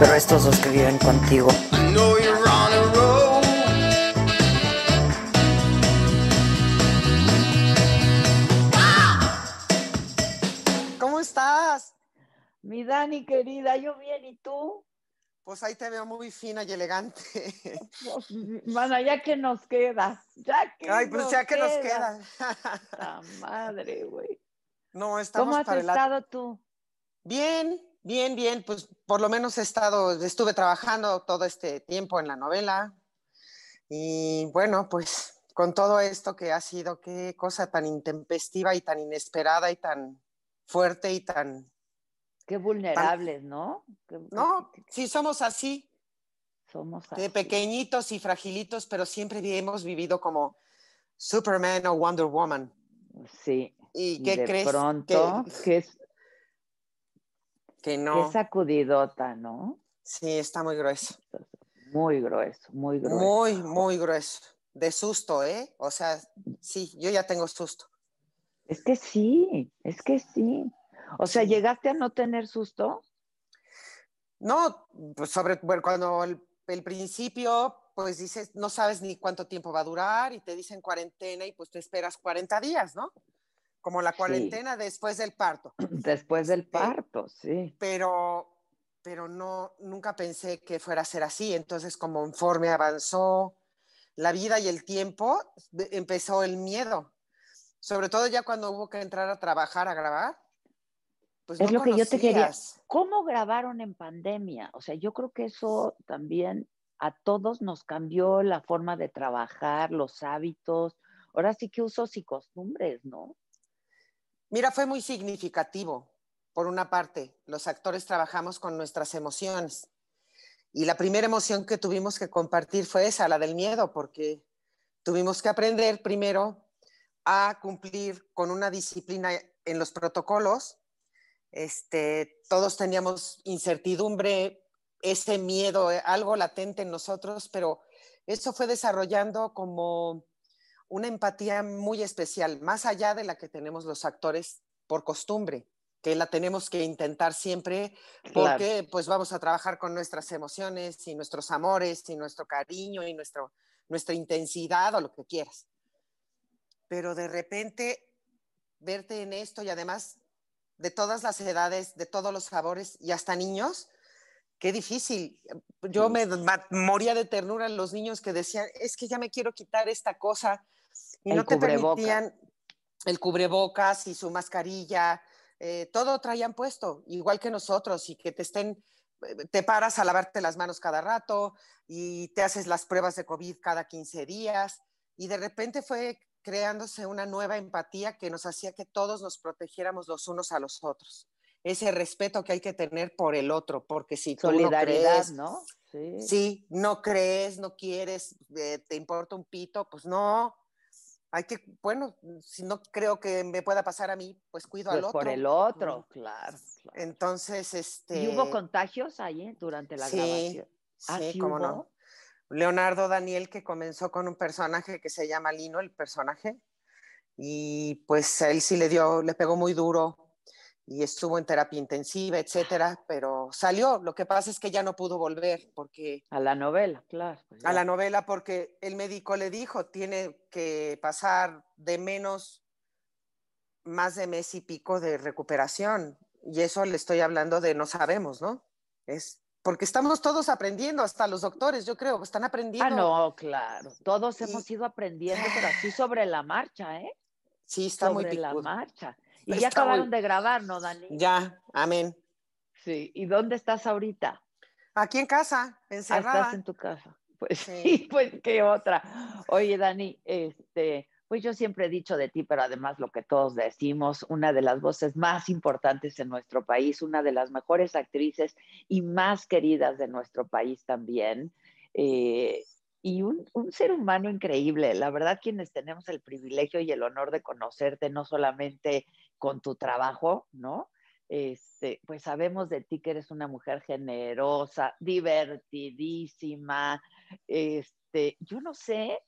Pero estos dos que viven contigo. I know you're on a roll. ¿Cómo estás? Mi Dani querida, yo bien, ¿y tú? Pues ahí te veo muy fina y elegante. Mana, ya que nos queda. Ya que Ay, pues nos ya que nos queda. La madre, güey. No, estamos ¿Cómo has para estado tú? Bien, bien, bien. Pues por lo menos he estado, estuve trabajando todo este tiempo en la novela. Y bueno, pues con todo esto que ha sido, qué cosa tan intempestiva y tan inesperada y tan fuerte y tan... Qué vulnerables, ¿no? Qué- No, qué- qué- sí somos así, somos de así. pequeñitos y fragilitos, pero siempre hemos vivido como Superman o Wonder Woman. Sí. ¿Y qué de crees? pronto, Que, que es, que qué no. sacudidota, ¿no? Sí, está muy grueso. Muy grueso, muy grueso. Muy, muy grueso. De susto, ¿eh? O sea, sí, yo ya tengo susto. Es que sí, es que sí. O sea. ¿llegaste a no tener susto? No, pues sobre, bueno, cuando el, el principio, pues dices, no sabes ni cuánto tiempo va a durar y te dicen cuarentena y pues te esperas 40 días, ¿no? Como la Sí. cuarentena después del parto. Después del parto, sí. Pero, pero no, nunca pensé que fuera a ser así. Entonces, como conforme avanzó la vida y el tiempo, empezó el miedo. Sobre todo ya cuando hubo que entrar a trabajar, a grabar. Pues Es no lo que yo te quería-. ¿Cómo grabaron en pandemia? O sea, yo creo que eso también a todos nos cambió la forma de trabajar, los hábitos. Ahora sí que usos y costumbres, ¿no? Mira, fue muy significativo. Por una parte, los actores trabajamos con nuestras emociones. Y la primera emoción que tuvimos que compartir fue esa, la del miedo, porque tuvimos que aprender primero a cumplir con una disciplina en los protocolos. Este, todos teníamos incertidumbre, ese miedo, eh, algo latente en nosotros, pero eso fue desarrollando como una empatía muy especial, más allá de la que tenemos los actores por costumbre, que la tenemos que intentar siempre Claro. porque pues vamos a trabajar con nuestras emociones y nuestros amores y nuestro cariño y nuestro, nuestra intensidad o lo que quieras. Pero de repente verte en esto y además de todas las edades, de todos los sabores y hasta niños, qué difícil. Yo me moría de ternura en los niños que decían, es que ya me quiero quitar esta cosa y El no te permitían el cubrebocas y su mascarilla, eh, todo traían puesto, igual que nosotros, y que te estén, eh, te paras a lavarte las manos cada rato y te haces las pruebas de COVID cada 15 días, y de repente fue creándose una nueva empatía que nos hacía que todos nos protegiéramos los unos a los otros. Ese respeto que hay que tener por el otro, porque si tú no Solidaridad, crees, ¿no? Sí. Sí, no crees, no quieres, eh, te importa un pito, pues no. Hay que, bueno, si no creo que me pueda pasar a mí, pues cuido Pues al otro. por el otro, claro. claro. Entonces, este. ¿Y hubo contagios ahí durante la sí, grabación? Ah, sí, sí cómo hubo? no. Leonardo Daniel, que comenzó con un personaje que se llama Lino, el personaje, y pues a él sí le dio, le pegó muy duro y estuvo en terapia intensiva, etcétera, pero salió. Lo que pasa es que ya no pudo volver porque A la novela, claro. pues a la novela porque el médico le dijo, tiene que pasar de menos, más de mes y pico de recuperación. Y eso le estoy hablando de no sabemos, ¿no? Es porque estamos todos aprendiendo, hasta los doctores, yo creo, están aprendiendo. Ah, no, claro. Todos Y- hemos ido aprendiendo, pero así sobre la marcha, ¿eh? Sí, está muy sobre la marcha. Y Está ya acabaron muy- de grabar, ¿no, Dani? Ya, amén. Sí. ¿Y dónde estás ahorita? Aquí en casa, Ah, encerrada. estás en tu casa. Pues Sí. sí, pues qué otra. Oye, Dani, este, pues yo siempre he dicho de ti, pero además lo que todos decimos, una de las voces más importantes en nuestro país, una de las mejores actrices y más queridas de nuestro país también. eh, y un, ser humano increíble. La verdad, quienes tenemos el privilegio y el honor de conocerte, no solamente con tu trabajo, ¿no? Este, pues sabemos de ti que eres una mujer generosa, divertidísima, este, yo no sé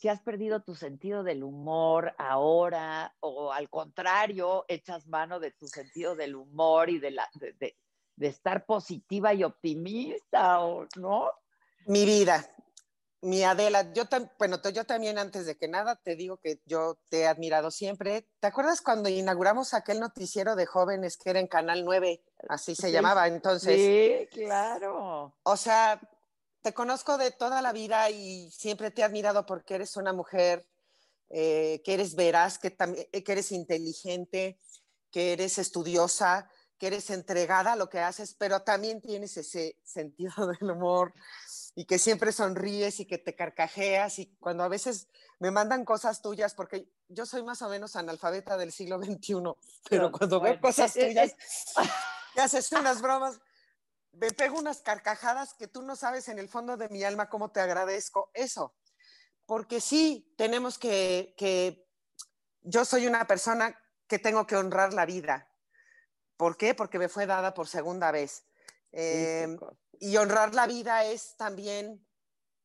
si has perdido tu sentido del humor ahora o al contrario, echas mano de tu sentido del humor y de, la, de, de- de estar positiva y optimista, ¿o no? Mi vida, mi Adela, yo, tam- bueno, yo también antes de que nada te digo que yo te he admirado siempre. ¿Te acuerdas cuando inauguramos aquel noticiero de jóvenes que era en Canal 9? Así se Sí, llamaba entonces. Sí, claro. O sea, te conozco de toda la vida y siempre te he admirado porque eres una mujer eh, que eres veraz, que, también, que eres inteligente, que eres estudiosa, que eres entregada a lo que haces, pero también tienes ese sentido del humor y que siempre sonríes y que te carcajeas y cuando a veces me mandan cosas tuyas, porque yo soy más o menos analfabeta del siglo XXI, pero cuando veo bueno, cosas eh, eh, tuyas, que haces unas bromas, me pego unas carcajadas que tú no sabes en el fondo de mi alma cómo te agradezco eso. Porque sí, tenemos que, que yo soy una persona que tengo que honrar la vida. ¿Por qué? Porque me fue dada por segunda vez. Eh, chico. y honrar la vida es también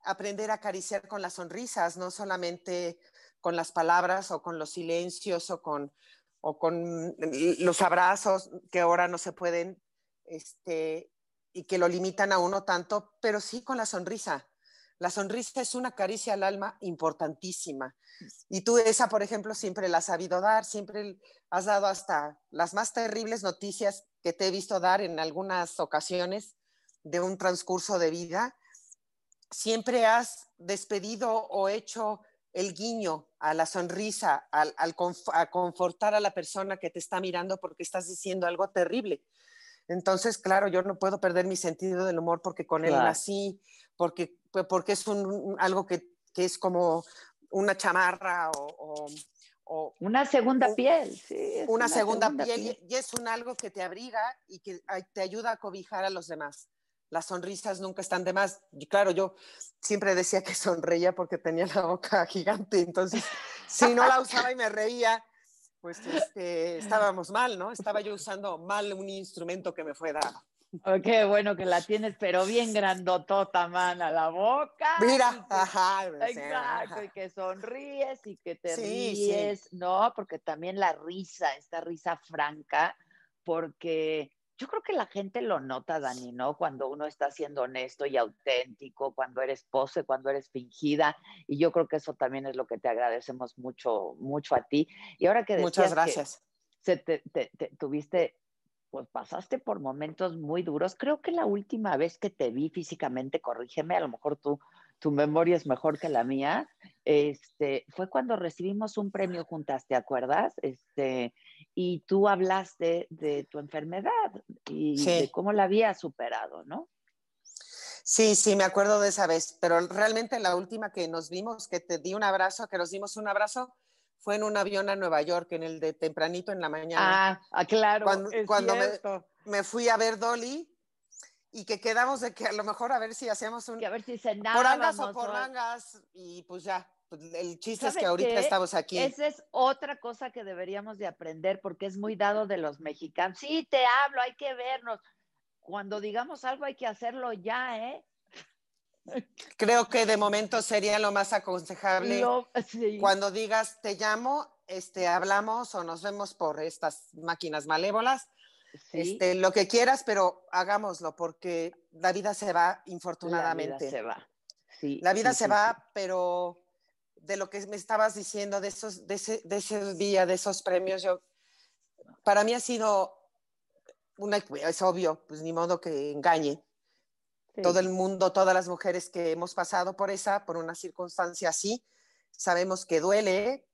aprender a acariciar con las sonrisas, no solamente con las palabras o con los silencios o con, o con los abrazos que ahora no se pueden este, y que lo limitan a uno tanto, pero sí con la sonrisa. La sonrisa es una caricia al alma importantísima. Y tú esa, por ejemplo, siempre la has sabido dar, siempre has dado hasta las más terribles noticias que te he visto dar en algunas ocasiones de un transcurso de vida. Siempre has despedido o hecho el guiño a la sonrisa, al, al conf- a confortar a la persona que te está mirando porque estás diciendo algo terrible. Entonces, claro, yo no puedo perder mi sentido del humor porque con él nací, porque, porque es un, algo que, que es como una chamarra o, o- o Una segunda Un- piel, sí. una, segunda, piel, y- y es un algo que te abriga y que te ayuda a cobijar a los demás. Las sonrisas nunca están de más. Y claro, yo siempre decía que sonreía porque tenía la boca gigante, entonces si no la usaba y me reía, pues este, estábamos mal, ¿no? Estaba yo usando mal un instrumento que me fue dado. Oh, qué bueno que la tienes, pero bien grandotota, mana, la boca. Mira, que- ajá, Exacto, ajá. y que sonríes y que te Sí, sí. ríes, ¿no? Porque también la risa, esta risa franca, porque yo creo que la gente lo nota, Dani, ¿no? Cuando uno está siendo honesto y auténtico, cuando eres pose, cuando eres fingida, y yo creo que eso también es lo que te agradecemos mucho, mucho a ti. Y ahora que decías Muchas que gracias. se te, te- te- tuviste, pues pasaste por momentos muy duros. Creo que la última vez que te vi físicamente, corrígeme, a lo mejor tú, tu memoria es mejor que la mía, este, fue cuando recibimos un premio juntas, ¿te acuerdas? Este, y tú hablaste de tu enfermedad y Sí. de cómo la habías superado, ¿no? Sí, sí, me acuerdo de esa vez, pero realmente la última que nos vimos, que te di un abrazo, que nos dimos un abrazo, fue en un avión a Nueva York, en el de tempranito en la mañana. Ah, ah, claro, Cuando- es cuando. Me fui a ver Dolly y que quedamos de que a lo mejor a ver si hacíamos un Que a ver si por angas cenábamos. o por o- mangas y pues ya, pues, el chiste es ¿Sabes que ahorita qué? estamos aquí. Esa es otra cosa que deberíamos de aprender porque es muy dado de los mexicanos. Sí, te hablo, hay que vernos. Cuando digamos algo hay que hacerlo ya, ¿eh? Creo que de momento sería lo más aconsejable Lo- sí. cuando digas te llamo, este, hablamos o nos vemos por estas máquinas malévolas. Sí, Este, lo que quieras, pero hagámoslo porque la vida se va, la vida infortunadamente. se va. Sí, La vida sí, se sí, va, pero de lo que me estabas diciendo, de, esos, de, ese, de ese día, de esos premios, yo, para mí ha sido, una, es obvio, pues ni modo que engañe. Todo el mundo, todas las mujeres que hemos pasado por esa, por una circunstancia así, sabemos que duele,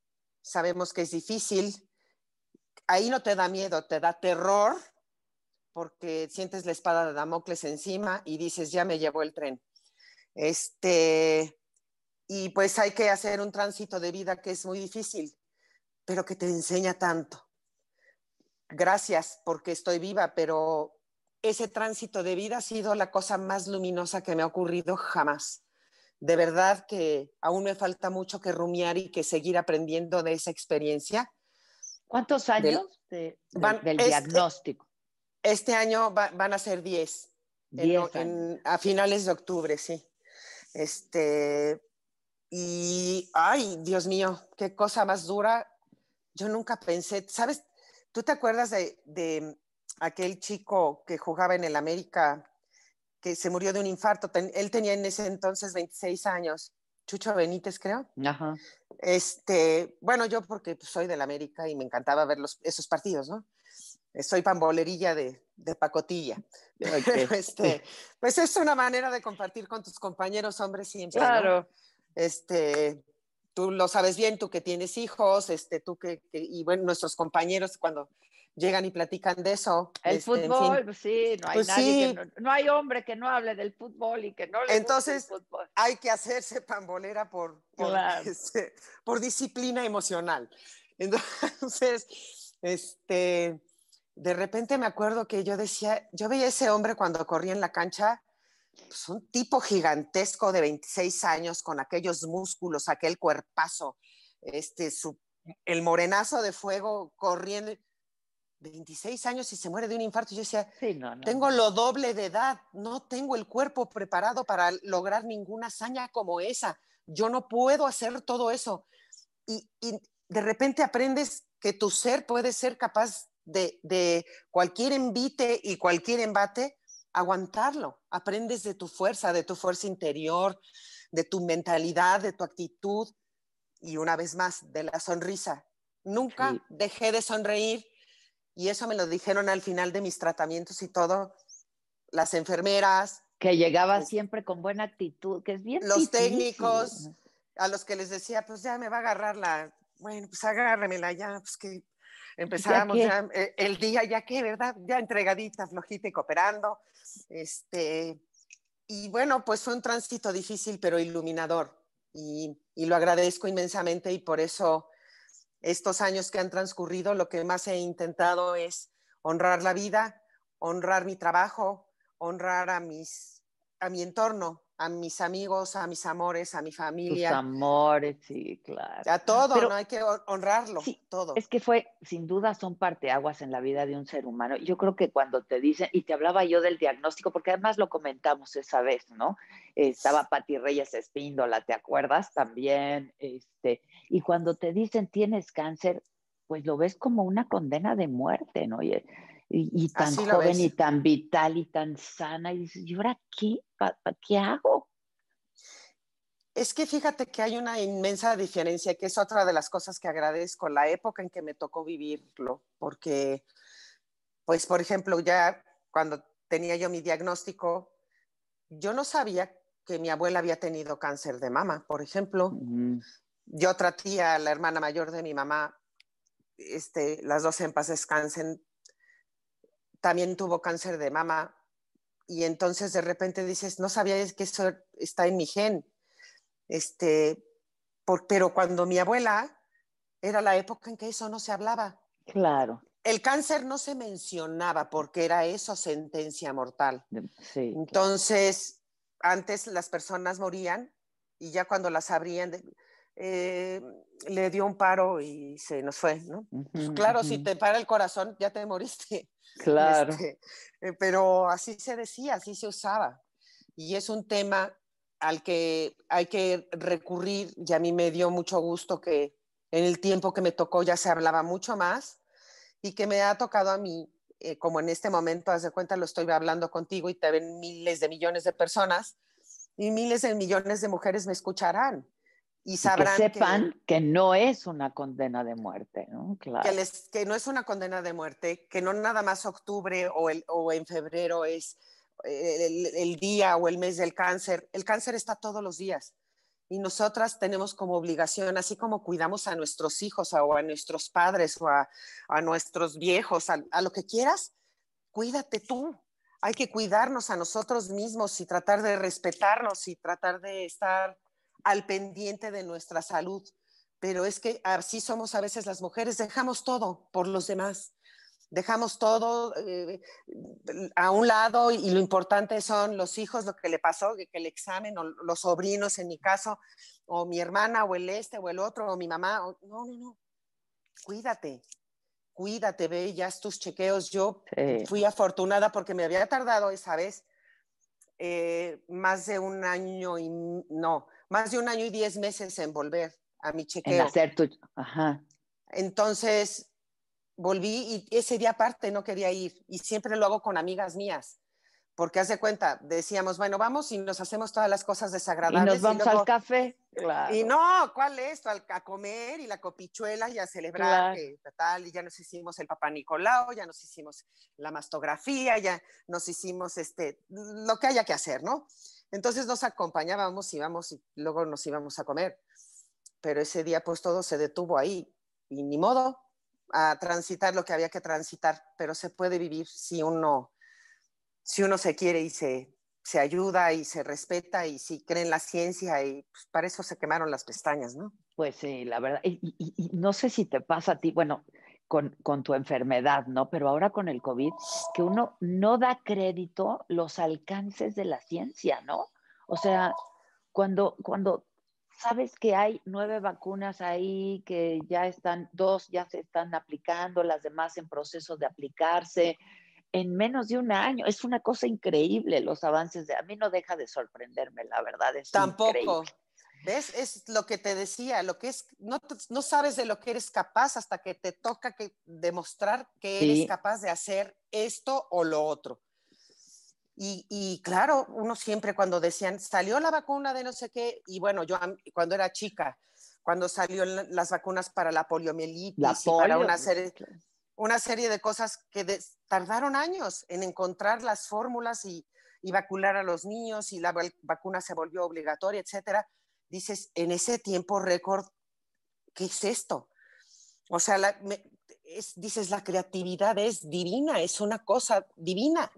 sabemos que es difícil. Ahí no te da miedo, te da terror, porque sientes la espada de Damocles encima y dices, ya me llevó el tren. Este, y pues hay que hacer un tránsito de vida que es muy difícil, pero que te enseña tanto. Gracias porque estoy viva, pero ese tránsito de vida ha sido la cosa más luminosa que me ha ocurrido jamás. De verdad que aún me falta mucho que rumiar y que seguir aprendiendo de esa experiencia. ¿Cuántos años de- de- van- del este- diagnóstico? Este año va- van a ser 10, en- Diez años. en- a finales de octubre, sí. Este, y, ay, Dios mío, qué cosa más dura. Yo nunca pensé, ¿sabes? ¿Tú te acuerdas de, de aquel chico que jugaba en el América, que se murió de un infarto? Ten- él tenía en ese entonces 26 años, Chucho Benítez, creo. Ajá. Este, bueno, yo porque soy del América y me encantaba ver los, esos partidos, ¿no? Soy pambolerilla de, de pacotilla. Ok. Pero, este, pues es una manera de compartir con tus compañeros hombres siempre. ¿no? Claro. Este, tú lo sabes bien, tú que tienes hijos, este, tú que, que- y bueno, nuestros compañeros cuando llegan y platican de eso. El este, en fin. fútbol, pues sí, no hay Pues nadie sí. que no, no hay hombre que no hable del fútbol y que no le guste el Entonces, fútbol. hay que hacerse pambolera por, por, Claro. este, por disciplina emocional. Entonces, este, de repente me acuerdo que yo decía, yo veía a ese hombre cuando corría en la cancha, pues un tipo gigantesco de 26 años con aquellos músculos, aquel cuerpazo, este, su, el morenazo de fuego corriendo. 26 años y se muere de un infarto. Yo decía, Sí, no, no. tengo lo doble de edad, no tengo el cuerpo preparado para lograr ninguna hazaña como esa. Yo no puedo hacer todo eso. Y, y de repente aprendes que tu ser puede ser capaz de, de cualquier envite y cualquier embate, aguantarlo. Aprendes de tu fuerza, de tu fuerza interior, de tu mentalidad, de tu actitud y una vez más, de la sonrisa. Nunca Sí. dejé de sonreír y eso me lo dijeron al final de mis tratamientos y todo, las enfermeras, Que llegaba Pues- siempre con buena actitud, que es bien Los difícil. técnicos. a los que les decía, pues ya me va a agarrar la, bueno, pues agárremela ya, pues que empezábamos ya, eh, el día, ya que, ¿verdad? Ya entregadita, flojita y cooperando. Este, y bueno, pues fue un tránsito difícil, pero iluminador. Y, y lo agradezco inmensamente y por eso estos años que han transcurrido, lo que más he intentado es honrar la vida, honrar mi trabajo, honrar a mis a mi entorno, a mis amigos, a mis amores, a mi Tus familia, amores, sí, claro. a todo, Pero- no hay que hon- honrarlo, Sí, todo. Es que fue, sin duda, son parteaguas en la vida de un ser humano. Yo creo que cuando te dicen, y te hablaba yo del diagnóstico, porque además lo comentamos esa vez, ¿no? Estaba Pati Reyes Espíndola, ¿te acuerdas? También, este, y cuando te dicen tienes cáncer, pues lo ves como una condena de muerte, ¿no? Y, y- y tan joven ves. y tan vital y tan sana, y dices, ¿y ahora qué? ¿Pa- pa- ¿Qué hago? Es que fíjate que hay una inmensa diferencia, que es otra de las cosas que agradezco, la época en que me tocó vivirlo, porque, pues, por ejemplo, ya cuando tenía yo mi diagnóstico, yo no sabía que mi abuela había tenido cáncer de mama, por ejemplo. Mm, Yo otra tía, la hermana mayor de mi mamá, este, las dos en paz descansen, también tuvo cáncer de mama y entonces de repente dices, no sabía que eso está en mi gen. Este, por- pero cuando mi abuela era la época en que eso no se hablaba. claro, El cáncer no se mencionaba porque era eso sentencia mortal. sí. claro. Entonces, antes las personas morían y ya cuando las abrían, eh, le dio un paro y se nos fue, ¿no? Pues claro, si te para el corazón, ya te moriste. Claro. Este, eh, pero así se decía, así se usaba. Y es un tema al que hay que recurrir y a mí me dio mucho gusto que en el tiempo que me tocó ya se hablaba mucho más y que me ha tocado a mí, eh, como en este momento, haz de cuenta, lo estoy hablando contigo y te ven miles de millones de personas y miles de millones de mujeres me escucharán y Y que sabrán sepan que, no es una condena de muerte, ¿no? Claro. que, les- que no es una condena de muerte, que no nada más octubre o, el, o en febrero es eh, el, el día o el mes del cáncer. El cáncer está todos los días. Y nosotras tenemos como obligación, así como cuidamos a nuestros hijos o a nuestros padres o a, a nuestros viejos, a, a lo que quieras, cuídate tú. Hay que cuidarnos a nosotros mismos y tratar de respetarnos y tratar de estar al pendiente de nuestra salud. Pero es que así somos a veces las mujeres, dejamos todo por los demás, dejamos todo eh, a un lado y lo importante son los hijos, lo que le pasó, que, el examen, o los sobrinos en mi caso, o mi hermana, o el este, o el otro, o mi mamá, o- no, no, no, cuídate, cuídate, ve, ya haz tus chequeos, yo Sí. fui afortunada porque me había tardado esa vez eh, más de un año y no, más de un año y diez meses en volver a mi En chequeo. hacer tu. Ajá. Entonces volví y ese día aparte no quería ir y siempre lo hago con amigas mías. Porque haz de cuenta, decíamos, bueno, vamos y nos hacemos todas las cosas Y desagradables. nos vamos luego- al café. Claro. Y no, ¿cuál es? Al- A comer y la copichuela y a celebrar Claro. que tal, y ya nos hicimos el papá Nicolau, ya nos hicimos la mastografía, ya nos hicimos este, lo que haya que hacer, ¿no? Entonces nos acompañábamos, íbamos y luego nos íbamos a comer. Pero ese día pues todo se detuvo ahí y ni modo a transitar lo que había que transitar, pero se puede vivir si uno, si uno se quiere y se, se ayuda y se respeta y si cree en la ciencia y pues, para eso se quemaron las pestañas, ¿no? Pues sí, la verdad. Y, y- y no sé si te pasa a ti, bueno, con, con tu enfermedad, ¿no? Pero ahora con el COVID, que uno no da crédito los alcances de la ciencia, ¿no? O sea, cuando, cuando sabes que hay nueve vacunas ahí, que ya están, dos ya se están aplicando, las demás en proceso de aplicarse, en menos de un año, es una cosa increíble los avances de, a mí no deja de sorprenderme, la verdad, es Tampoco. ¿Ves? Es lo que te decía, lo que es, no, no sabes de lo que eres capaz hasta que te toca que demostrar que Sí. eres capaz de hacer esto o lo otro. Y, y claro, uno siempre cuando decían, salió la vacuna de no sé qué, y bueno, yo cuando era chica, cuando salió la- las vacunas para la poliomielitis La y para polio, una pues, serie, una serie de cosas que des- tardaron años en encontrar las fórmulas y, y vacunar a los niños y la vacuna se volvió obligatoria, etcétera. Dices, en ese tiempo récord, ¿qué es esto? O sea, la- me- es- dices, la creatividad es divina, es una cosa divina.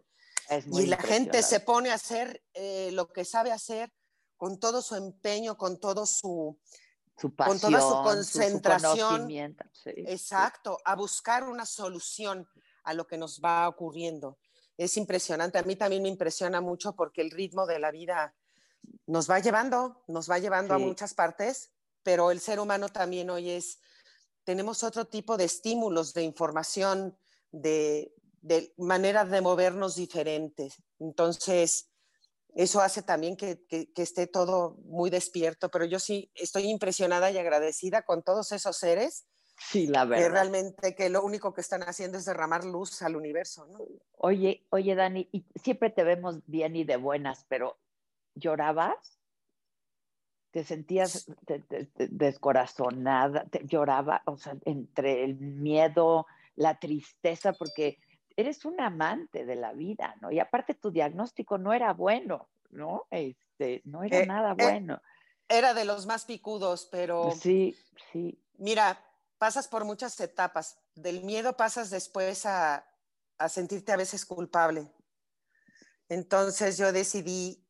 Y la gente se pone a hacer eh, lo que sabe hacer con todo su empeño, con todo su, su con pasión, toda su su- su concentración, conocimiento, sí, sí. Exacto, a buscar una solución a lo que nos va ocurriendo. Es impresionante, a mí también me impresiona mucho porque el ritmo de la vida nos va llevando, nos va llevando a muchas partes, pero el ser humano también hoy es, tenemos otro tipo de estímulos, de información, de, de maneras de movernos diferentes. Entonces, eso hace también que, que- que esté todo muy despierto, pero yo sí estoy impresionada y agradecida con todos esos seres Sí, la que verdad. realmente que lo único que están haciendo es derramar luz al universo, ¿no? Oye, oye, Dani, y siempre te vemos bien y de buenas, pero ¿llorabas? ¿Te sentías te- te- te- descorazonada? ¿Te lloraba? O sea, entre el miedo, la tristeza, porque eres un amante de la vida, ¿no? Y aparte tu diagnóstico no era bueno, ¿no? Este, no era Eh, nada eh, bueno. Era de los más picudos, pero Sí, sí. mira, pasas por muchas etapas. Del miedo pasas después a, a sentirte a veces culpable. Entonces yo decidí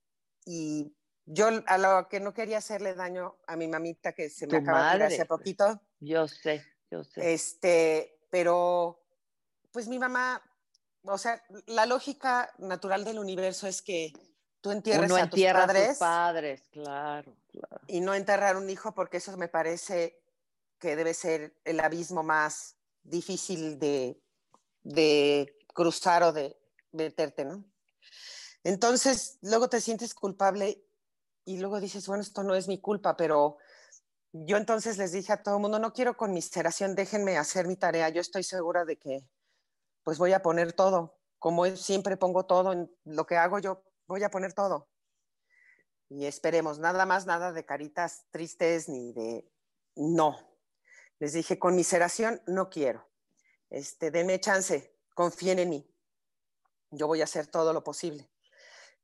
y yo a lo que no quería hacerle daño a mi mamita que se me acaba de madre, hace poquito, Yo sé, yo sé. este, pero pues mi mamá, o sea, la lógica natural del universo es que tú entierres Uno a tus entierra a padres padres, claro, claro. y no enterrar un hijo porque eso me parece que debe ser el abismo más difícil de, de cruzar o de meterte, ¿no? Entonces, luego te sientes culpable y luego dices, bueno, esto no es mi culpa, pero yo entonces les dije a todo el mundo, no quiero conmiseración, déjenme hacer mi tarea, yo estoy segura de que pues voy a poner todo, como siempre pongo todo en lo que hago, yo voy a poner todo. Y esperemos, nada más, nada de caritas tristes ni de... No. Les dije, conmiseración no quiero. Este, denme chance, confíen en mí. Yo voy a hacer todo lo posible.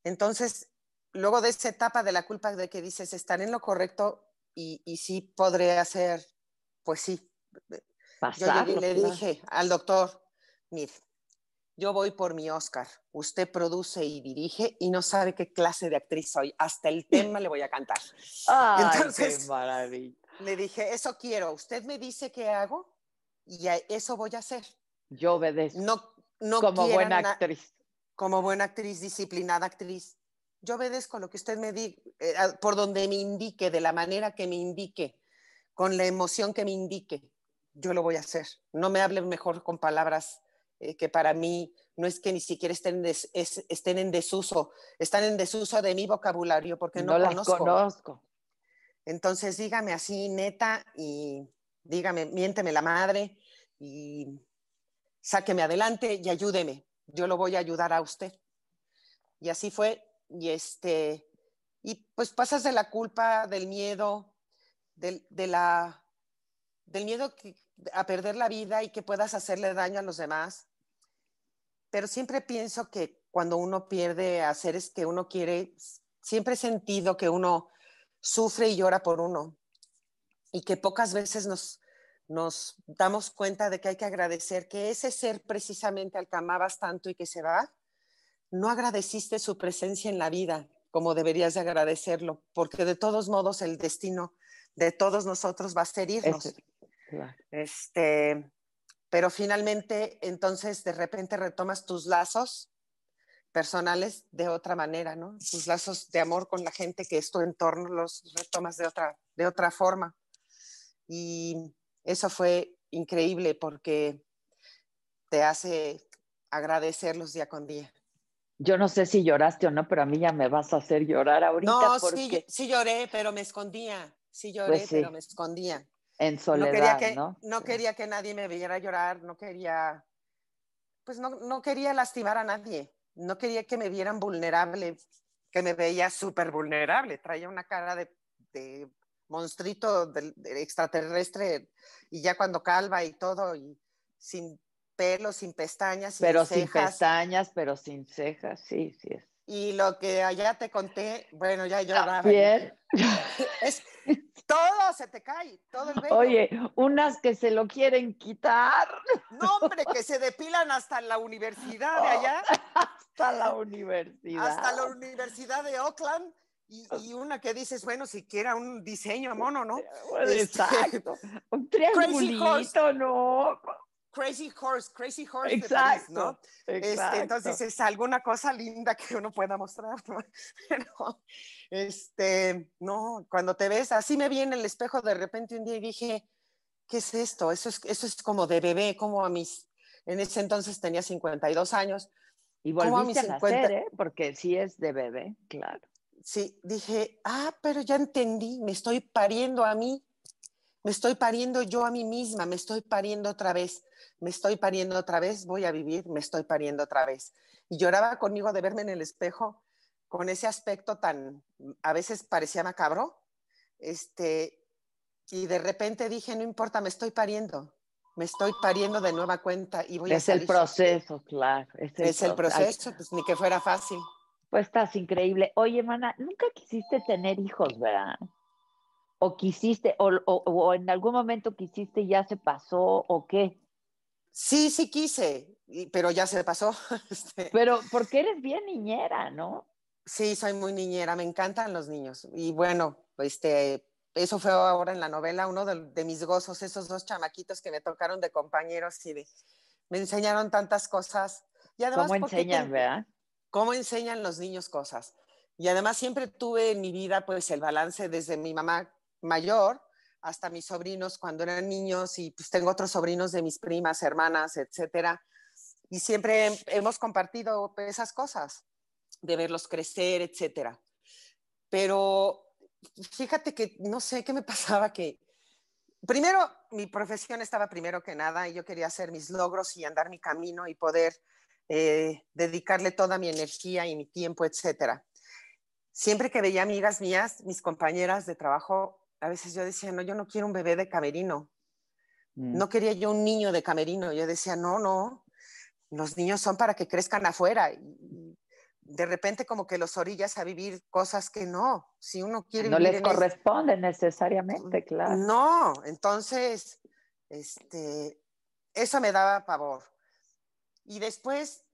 Entonces, luego de esa etapa de la culpa de que dices, estar en lo correcto y, y sí podré hacer, pues sí. Yo llegué y Pasarlo, le claro. dije al doctor, mire, yo voy por mi Oscar, usted produce y dirige y no sabe qué clase de actriz soy, hasta el tema le voy a cantar. Ay, Entonces- qué maravilla. Le dije, eso quiero, usted me dice qué hago y eso voy a hacer. Yo obedezco No, no como buena na- actriz. Como buena actriz, disciplinada actriz. Yo obedezco lo que usted me diga, por donde me indique, de la manera que me indique, con la emoción que me indique, yo lo voy a hacer. No me hable mejor con palabras eh, que para mí no es que ni siquiera estén, en des- es- estén en desuso, están en desuso de mi vocabulario porque no, no las conozco. conozco. Entonces dígame así, neta, y dígame, miénteme la madre y sáqueme adelante y ayúdeme. Yo lo voy a ayudar a usted. Y así fue. Y este, y pues pasas de la culpa, del miedo, del, de la, del miedo a perder la vida y que puedas hacerle daño a los demás. Pero siempre pienso que cuando uno pierde a seres que uno quiere, siempre he sentido que uno sufre y llora por uno y que pocas veces nos, nos damos cuenta de que hay que agradecer que ese ser precisamente al que amabas tanto y que se va, no agradeciste su presencia en la vida como deberías de agradecerlo, porque de todos modos el destino de todos nosotros va a ser irnos. Claro. Este, pero finalmente, entonces de repente retomas tus lazos personales de otra manera, ¿no? Tus lazos de amor con la gente que es tu entorno los retomas de otra, de otra forma. Y eso fue increíble porque te hace agradecerlos día con día. Yo no sé si lloraste o no, pero a mí ya me vas a hacer llorar ahorita No, porque sí, sí lloré, pero me escondía. Sí lloré, Pues sí. pero me escondía. en no soledad, quería que ¿no? no quería que nadie me viera llorar, no quería, pues no, no quería lastimar a nadie, no quería que me vieran vulnerable, que me veía súper vulnerable, traía una cara de, de monstruito del- de extraterrestre y ya cuando calva y todo y sin pelo, sin pestañas, sin Pero sin pestañas, pero sin cejas, sí, sí es. y lo que allá te conté, bueno, ya lloraba. Bien. Es, todo se te cae, todo el vello. Oye, unas que se lo quieren quitar No, hombre, que se depilan hasta la universidad de allá, hasta la universidad. hasta la universidad de Oakland, y, y una que dices, bueno, siquiera un diseño mono, ¿no? Bueno, Este, Exacto. Un triangulito, ¿no? Crazy Horse, Crazy Horse París, Exacto. ¿no? Este, entonces es alguna cosa linda que uno pueda mostrar, ¿no? Pero, este, no, cuando te ves, así me vi en el espejo de repente un día y dije, ¿qué es esto? Eso es, eso es como de bebé, como a mis, en ese entonces tenía 52 años, y como a mis volviste a nacer, 50 ¿eh? Porque sí es de bebé, claro. Sí, dije, ah, pero ya entendí, me estoy pariendo a mí, me estoy pariendo yo a mí misma, me estoy pariendo otra vez, me estoy pariendo otra vez, voy a vivir, me estoy pariendo otra vez. Y lloraba conmigo de verme en el espejo con ese aspecto tan, a veces parecía macabro, este, y de repente dije, no importa, me estoy pariendo, me estoy pariendo de nueva cuenta y voy a Es el proceso, claro. Es el, Es el proce- proceso, pues ni que fuera fácil. Pues estás increíble. Oye, mana, nunca quisiste tener hijos, ¿verdad? O quisiste, o, o- o en algún momento quisiste y ya se pasó, o qué. Sí, sí quise, pero ya se pasó. Este, Pero porque eres bien niñera, ¿no? Sí, soy muy niñera, me encantan los niños. Y bueno, este, eso fue ahora en la novela, uno de, de mis gozos, esos dos chamaquitos que me tocaron de compañeros y de, me enseñaron tantas cosas. Y además, ¿Cómo enseñan, verdad? Cómo enseñan los niños cosas. Y además siempre tuve en mi vida pues el balance desde mi mamá mayor hasta mis sobrinos cuando eran niños y pues tengo otros sobrinos de mis primas, hermanas, etcétera. Y siempre hem- hemos compartido esas cosas de verlos crecer, etcétera. Pero fíjate que no sé qué me pasaba que primero mi profesión estaba primero que nada y yo quería hacer mis logros y andar mi camino y poder eh, dedicarle toda mi energía y mi tiempo, etcétera. Siempre que veía amigas mías, mis compañeras de trabajo, a veces yo decía, no, yo no quiero un bebé de camerino, Mm. no quería yo un niño de camerino. Yo decía, no, no, los niños son para que crezcan afuera. Y de repente como que los orillas a vivir cosas que no, si uno quiere no vivir les ese- corresponde necesariamente, claro. no, entonces, este, eso me daba pavor. Y después,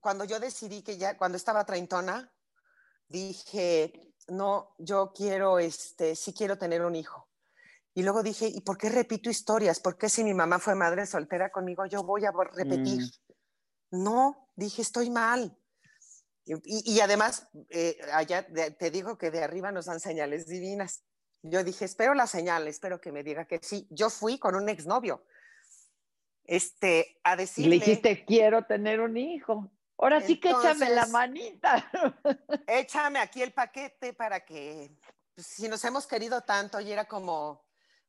cuando yo decidí que ya, cuando estaba treintona, dije, no, yo quiero, este, sí quiero tener un hijo. Y luego dije, ¿y por qué repito historias? ¿Por qué si mi mamá fue madre soltera conmigo, yo voy a repetir? No, dije, estoy mal. Y, y- además, eh, allá te digo que de arriba nos dan señales divinas. Yo dije, espero la señal, espero que me diga que sí. Yo fui con un exnovio. Este, a decirle, le dijiste, quiero tener un hijo. Ahora sí que échame la manita. échame aquí el paquete para que, pues, si nos hemos querido tanto y era como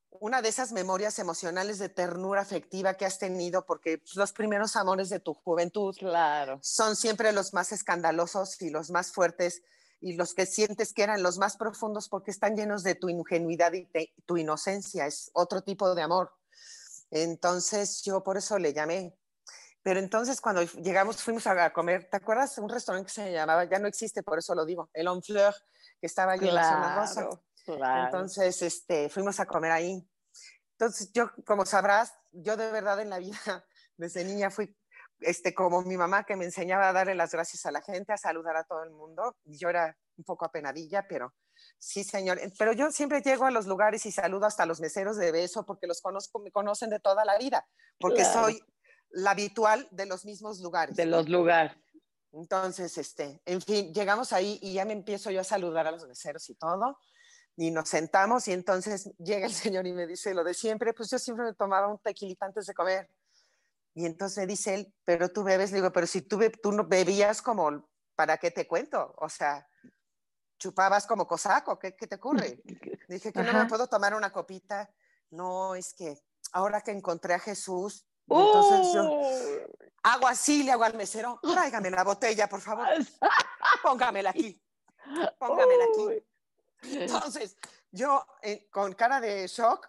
una de esas memorias emocionales de ternura afectiva que has tenido, porque pues, los primeros amores de tu juventud Claro. son siempre los más escandalosos y los más fuertes y los que sientes que eran los más profundos porque están llenos de tu ingenuidad y tu inocencia, es otro tipo de amor. Entonces yo por eso le llamé. Pero entonces cuando llegamos fuimos a comer, ¿te acuerdas? Un restaurante que se llamaba, ya no existe, por eso lo digo, el On Fleur, que estaba allí en la zona rosa. Claro. Entonces, este, fuimos a comer ahí. Entonces, yo, como sabrás, yo de verdad en la vida, desde niña fui, este, como mi mamá que me enseñaba a darle las gracias a la gente, a saludar a todo el mundo. Yo era un poco apenadilla, pero sí, señor. Pero yo siempre llego a los lugares y saludo hasta los meseros de beso porque los conozco, me conocen de toda la vida, porque Claro. soy la habitual de los mismos lugares. de los lugares. Entonces, este, en fin, llegamos ahí y ya me empiezo yo a saludar a los meseros y todo. Y nos sentamos y entonces llega el señor y me dice lo de siempre, pues yo siempre me tomaba un tequilita antes de comer. Y entonces me dice él, pero tú bebes, le digo, pero si tú, be- tú no bebías como, ¿para qué te cuento? O sea, chupabas como cosaco, ¿qué, qué te ocurre? Dije que no me puedo tomar una copita. No, es que ahora que encontré a Jesús, entonces yo hago así, le hago al mesero, tráigame la botella, por favor, póngamela aquí, póngamela aquí. Entonces, yo eh, con cara de shock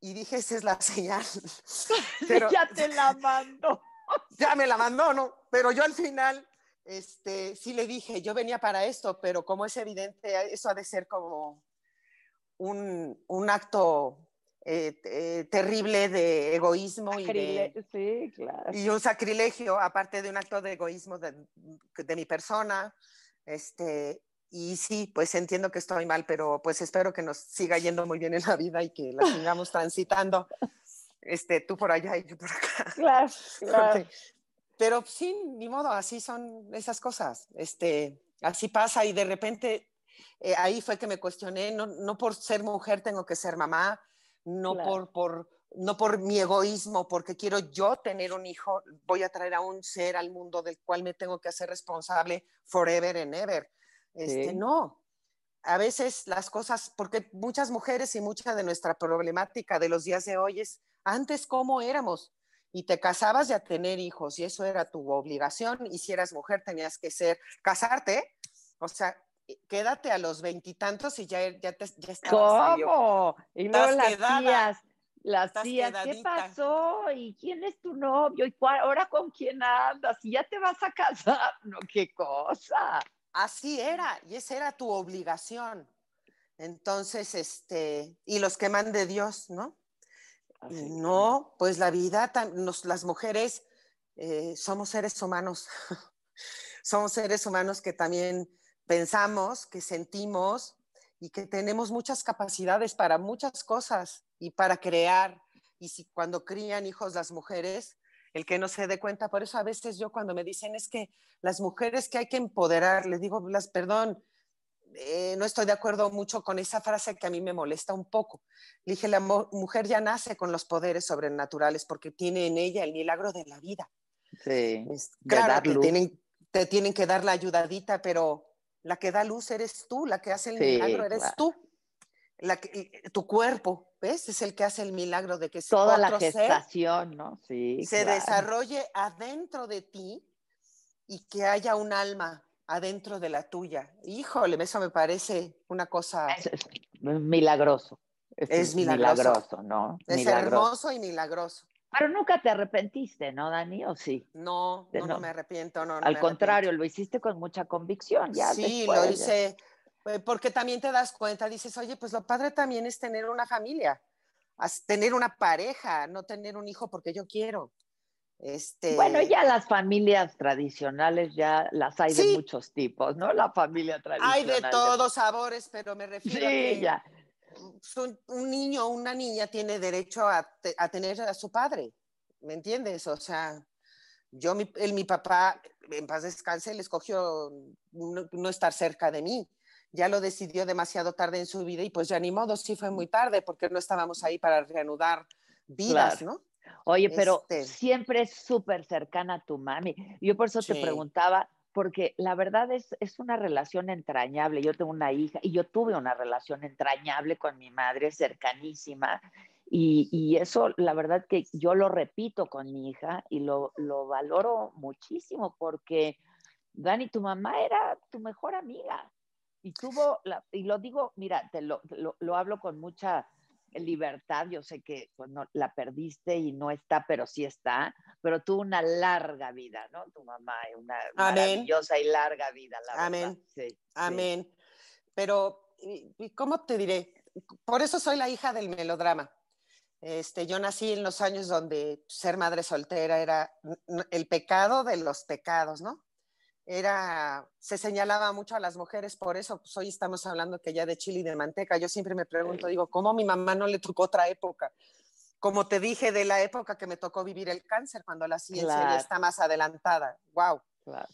y dije, esa es la señal. Pero ya te la mando. ya me la mandó, ¿no? Pero yo al final, este, sí le dije, yo venía para esto, pero como es evidente, eso ha de ser como un, un acto eh, eh, terrible de egoísmo y de, Sí, claro. y un sacrilegio, aparte de un acto de egoísmo de, de mi persona. Este, y sí, pues entiendo que estoy mal, pero pues espero que nos siga yendo muy bien en la vida y que la sigamos transitando. Este, tú por allá y yo por acá. Claro, claro. Pero sí, ni modo, así son esas cosas. Este, así pasa y de repente eh, ahí fue que me cuestioné, no, no por ser mujer tengo que ser mamá, no, Claro. por, por, no por mi egoísmo, porque quiero yo tener un hijo, voy a traer a un ser al mundo del cual me tengo que hacer responsable forever and ever. Este, Sí. No, a veces las cosas, porque muchas mujeres y mucha de nuestra problemática de los días de hoy es antes cómo éramos y te casabas y a tener hijos y eso era tu obligación y si eras mujer tenías que ser casarte, o sea, quédate a los veintitantos y ya, ya, te, ya estabas ¿Cómo? Y luego las quedada. tías, las tías, ¿qué pasó? ¿Y quién es tu novio? ¿Y cuál- ahora con quién andas? ¿Y ya te vas a casar? No, qué cosa. Así era, y esa era tu obligación. Entonces, este, y los que de Dios, ¿no? Así. No, pues la vida, nos- las mujeres eh, somos seres humanos. somos seres humanos que también pensamos, que sentimos y que tenemos muchas capacidades para muchas cosas y para crear. Y si cuando crían hijos las mujeres, el que no se dé cuenta, por eso a veces yo cuando me dicen es que las mujeres que hay que empoderar, les digo, las, perdón, eh, no estoy de acuerdo mucho con esa frase que a mí me molesta un poco. Le dije, la mujer ya nace con los poderes sobrenaturales porque tiene en ella el milagro de la vida. Sí. Es- claro, te tienen, te tienen que dar la ayudadita, pero la que da luz eres tú, la que hace el Sí, milagro eres claro. tú. La que- tu cuerpo, ¿ves? Es el que hace el milagro de que Toda la otro ser gestación, ¿no? Sí. se claro. desarrolle adentro de ti y que haya un alma adentro de la tuya. Híjole, eso me parece una cosa, Es, es milagroso. Es milagroso. ¿no? es milagroso. hermoso y milagroso. Pero nunca te arrepentiste, ¿no, Dani? ¿O sí? No, no, no no. me arrepiento, no, no Al contrario, lo hiciste con mucha convicción. Ya sí, después, lo ya. hice, eh, porque también te das cuenta, dices, oye, pues lo padre también es tener una familia, tener una pareja, no tener un hijo porque yo quiero. Este, Bueno, ya las familias tradicionales ya las hay de Sí. muchos tipos, ¿no? La familia tradicional. hay de todos sabores, pero me refiero a Sí, que ya. un, un niño o una niña tiene derecho a, te- a tener a su padre, ¿me entiendes? O sea, yo, mi, el, mi papá, en paz descanse, le escogió no, no estar cerca de mí. Ya lo decidió demasiado tarde en su vida y pues ya ni modo, sí fue muy tarde porque no estábamos ahí para reanudar vidas, Claro. ¿no? Oye, pero Este- siempre es súper cercana a tu mami. Yo por eso te preguntaba, porque la verdad es, es una relación entrañable. Yo tengo una hija y yo tuve una relación entrañable con mi madre, cercanísima. Y, y eso, la verdad que yo lo repito con mi hija y lo, lo valoro muchísimo porque, Dani, tu mamá era tu mejor amiga. Y tuvo, la, y lo digo, mira, te lo, lo, lo hablo con mucha libertad. Yo sé que pues, no, la perdiste y no está, pero sí está. Pero tuvo una larga vida, ¿no? Tu mamá, una Amén. maravillosa y larga vida, la Amén. verdad. Sí, sí. Amén. Pero, ¿y- y ¿cómo te diré? Por eso soy la hija del melodrama. Este, yo nací en los años donde ser madre soltera era el pecado de los pecados, ¿no? Era, se señalaba mucho a las mujeres, por eso pues, hoy estamos hablando que ya de chile y de manteca. Yo siempre me pregunto, digo, ¿cómo a mi mamá no le tocó otra época? Como te dije, de la época que me tocó vivir el cáncer, cuando la ciencia ya está más adelantada. ¡Wow! Claro.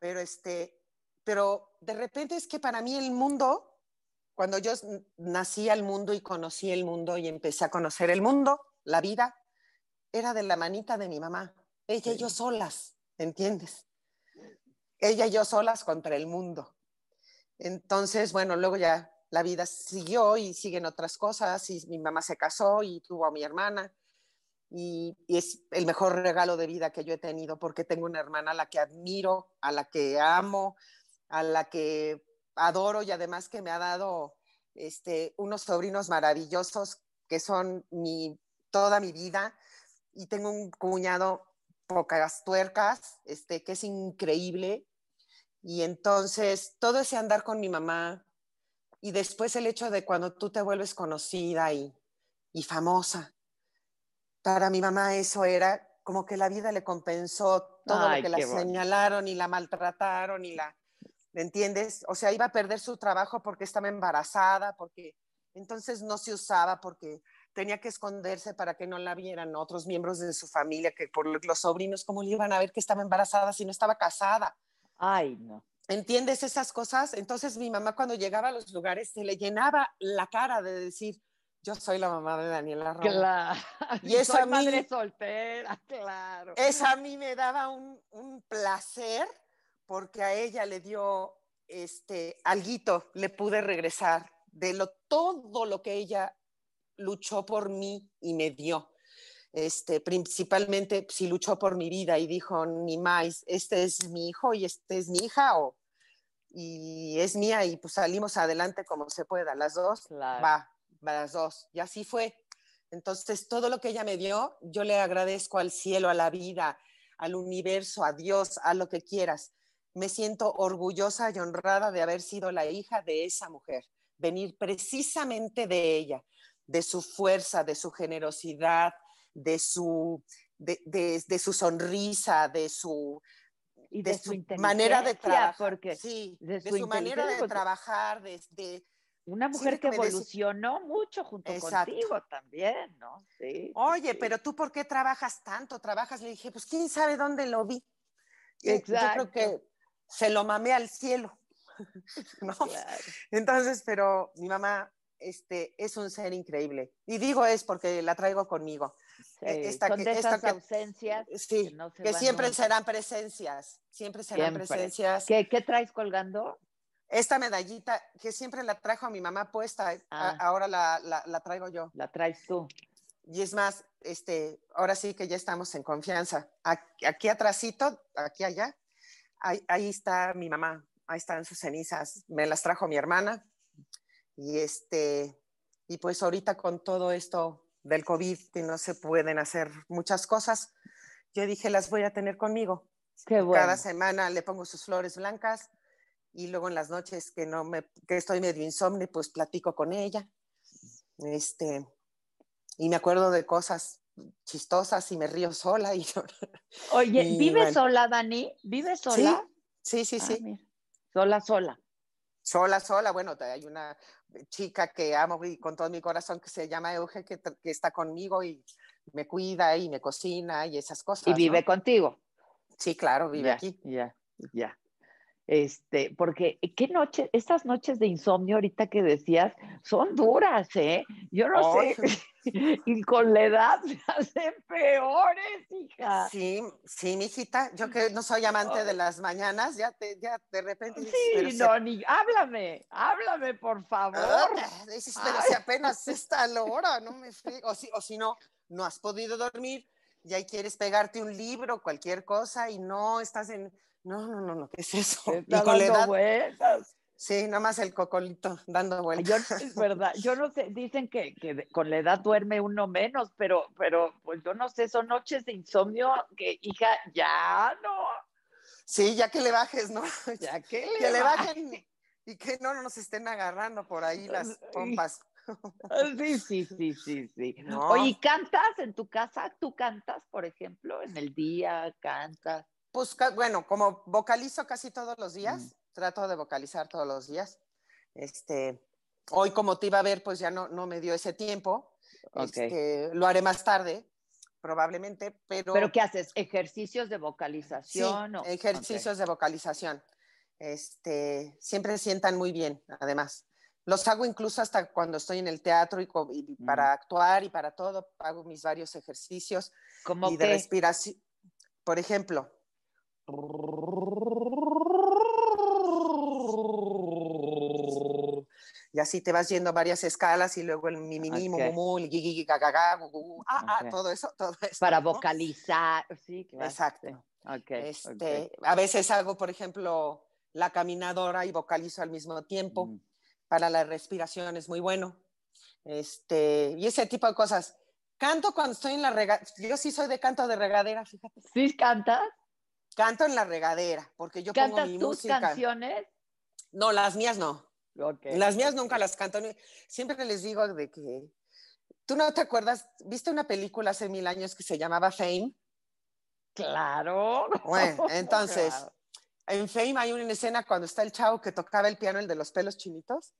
pero este, pero de repente es que para mí el mundo, cuando yo nací al mundo y conocí el mundo y empecé a conocer el mundo, la vida, era de la manita de mi mamá, ella y yo solas, ¿entiendes? Ella y yo solas contra el mundo. Entonces, bueno, luego ya la vida siguió y siguen otras cosas y mi mamá se casó y tuvo a mi hermana y, es el mejor regalo de vida que yo he tenido porque tengo una hermana a la que admiro, a la que amo, a la que adoro y además que me ha dado este, unos sobrinos maravillosos que son mi, toda mi vida y tengo un cuñado pocas tuercas, este, que es increíble y entonces todo ese andar con mi mamá y después el hecho de cuando tú te vuelves conocida y, y famosa, para mi mamá eso era como que la vida le compensó todo Ay, lo que la señalaron y la maltrataron y la, ¿me entiendes? O sea, iba a perder su trabajo porque estaba embarazada, porque entonces no se usaba, porque tenía que esconderse para que no la vieran otros miembros de su familia, que por los sobrinos, ¿cómo le iban a ver que estaba embarazada si no estaba casada? Ay, no. ¿Entiendes esas cosas? Entonces mi mamá cuando llegaba a los lugares se le llenaba la cara de decir, yo soy la mamá de Daniela Romo. Claro. Y eso Soy a mí- madre soltera, claro. Eso a mí me daba un, un placer porque a ella le dio este alguito, le pude regresar de lo, todo lo que ella luchó por mí y me dio. Este, principalmente si luchó por mi vida y dijo, ni más, este es mi hijo y este es mi hija o y es mía y pues salimos adelante como se pueda, las dos, Claro. va, va las dos. Y así fue. Entonces, todo lo que ella me dio, yo le agradezco al cielo, a la vida, al universo, a Dios, a lo que quieras. Me siento orgullosa y honrada de haber sido la hija de esa mujer, venir precisamente de ella, de su fuerza, de su generosidad, de su, de, de- de su sonrisa, de su, Y de de su manera de trabajar. porque sí, de de su manera de trabajar, de, de- una mujer Sí, que evolucionó mucho junto Exacto. contigo también, ¿no? Sí. Oye, sí. pero tú por qué trabajas tanto? Trabajas, le dije, pues quién sabe dónde lo vi. Y Yo creo Exacto. que se lo mamé al cielo. ¿no? Claro. Entonces, pero mi mamá este, es un ser increíble. Y digo es porque la traigo conmigo. Sí, esta Son que- de esta esas que- ausencias Sí, que no se que van siempre serán presencias, siempre serán Siempre. presencias. ¿Qué, qué traes colgando? Esta medallita que siempre la trajo a mi mamá puesta, a- Ah. ahora la, la- la traigo yo. La traes tú. Y es más, este, ahora sí que ya estamos en confianza. Aquí, aquí atrásito, aquí allá, ahí, ahí está mi mamá, ahí están sus cenizas. Me las trajo mi hermana. Y este, y pues ahorita con todo esto del COVID, que no se pueden hacer muchas cosas, yo dije, las voy a tener conmigo. Qué bueno. Cada semana le pongo sus flores blancas y luego en las noches que no me que estoy medio insomne, pues platico con ella. Este y me acuerdo de cosas chistosas y me río sola y yo- Oye, y ¿vives bueno. sola, Dani? ¿Vives sola? Sí, sí, Ah, sí. Sola, sola. Sola, sola. Bueno, hay una chica que amo y con todo mi corazón que se llama Euge que, que está conmigo y me cuida y me cocina y esas cosas. Y vive ¿no? contigo. Sí, claro, vive aquí. Ya, ya. Este, porque qué noche, estas noches de insomnio ahorita que decías, son duras, ¿eh? Yo no Ay. sé, y con la edad se hacen peores, hija. Sí, sí, mijita, yo que no soy amante de las mañanas, ya te, ya de repente dices, Sí, si no, ni, háblame, háblame, por favor. Ah, dices, pero si Ay. apenas está la hora, no me O si, o si no, no has podido dormir y ahí quieres pegarte un libro, cualquier cosa, y no estás en. No, no, no, no, ¿qué es eso? Y la dando edad, vueltas. sí, nada más el cocolito dando vueltas. Yo, es verdad, yo no sé, dicen que, con la edad duerme uno menos, pero, pero pues yo no sé, son noches de insomnio que, hija, ya no, Sí, ya que le bajes, ¿no? ya que le, que le bajen y que no nos estén agarrando por ahí las pompas. Sí, sí, sí, sí, sí. No. Oye, ¿y ¿cantas en tu casa? ¿Tú cantas, por ejemplo, en el día? ¿Cantas? Pues bueno, como vocalizo casi todos los días, Mm. trato de vocalizar todos los días. Este, hoy como te iba a ver, pues ya no, no me dio ese tiempo. Ok. Este, lo haré más tarde, probablemente, pero, ¿Pero qué haces? ¿Ejercicios de sí, vocalización? o- ejercicios de vocalización. Este, siempre sientan muy bien, además. Los hago incluso hasta cuando estoy en el teatro y, y Mm. para actuar y para todo, hago mis varios ejercicios. ¿Cómo y de qué? respiración. Por ejemplo. Y así te vas yendo varias escalas y luego el mi, mi, mi, mu, Ok. mu, el gi, gi, gi, ga, ga, ga, gu, gu, gu, ah, ah, Ok. todo eso, todo eso. Para ¿no? vocalizar, sí, claro, Exacto. sí. Ok, Este. A veces hago, por ejemplo, la caminadora y vocalizo al mismo tiempo. Mm. Para la respiración es muy bueno. Este, y ese tipo de cosas. Canto cuando estoy en la regadera. Yo sí soy de canto de regadera, fíjate. ¿Sí cantas? Canto en la regadera, porque yo pongo ¿Cantas mi tus música. canciones? No, las mías no. Ok. Las mías nunca las canto. Siempre les digo de que. ¿Tú no te acuerdas? ¿Viste una película hace mil años que se llamaba Fame? Claro. Bueno, entonces, Claro. en Fame hay una escena cuando está el chavo que tocaba el piano, el de los pelos chinitos,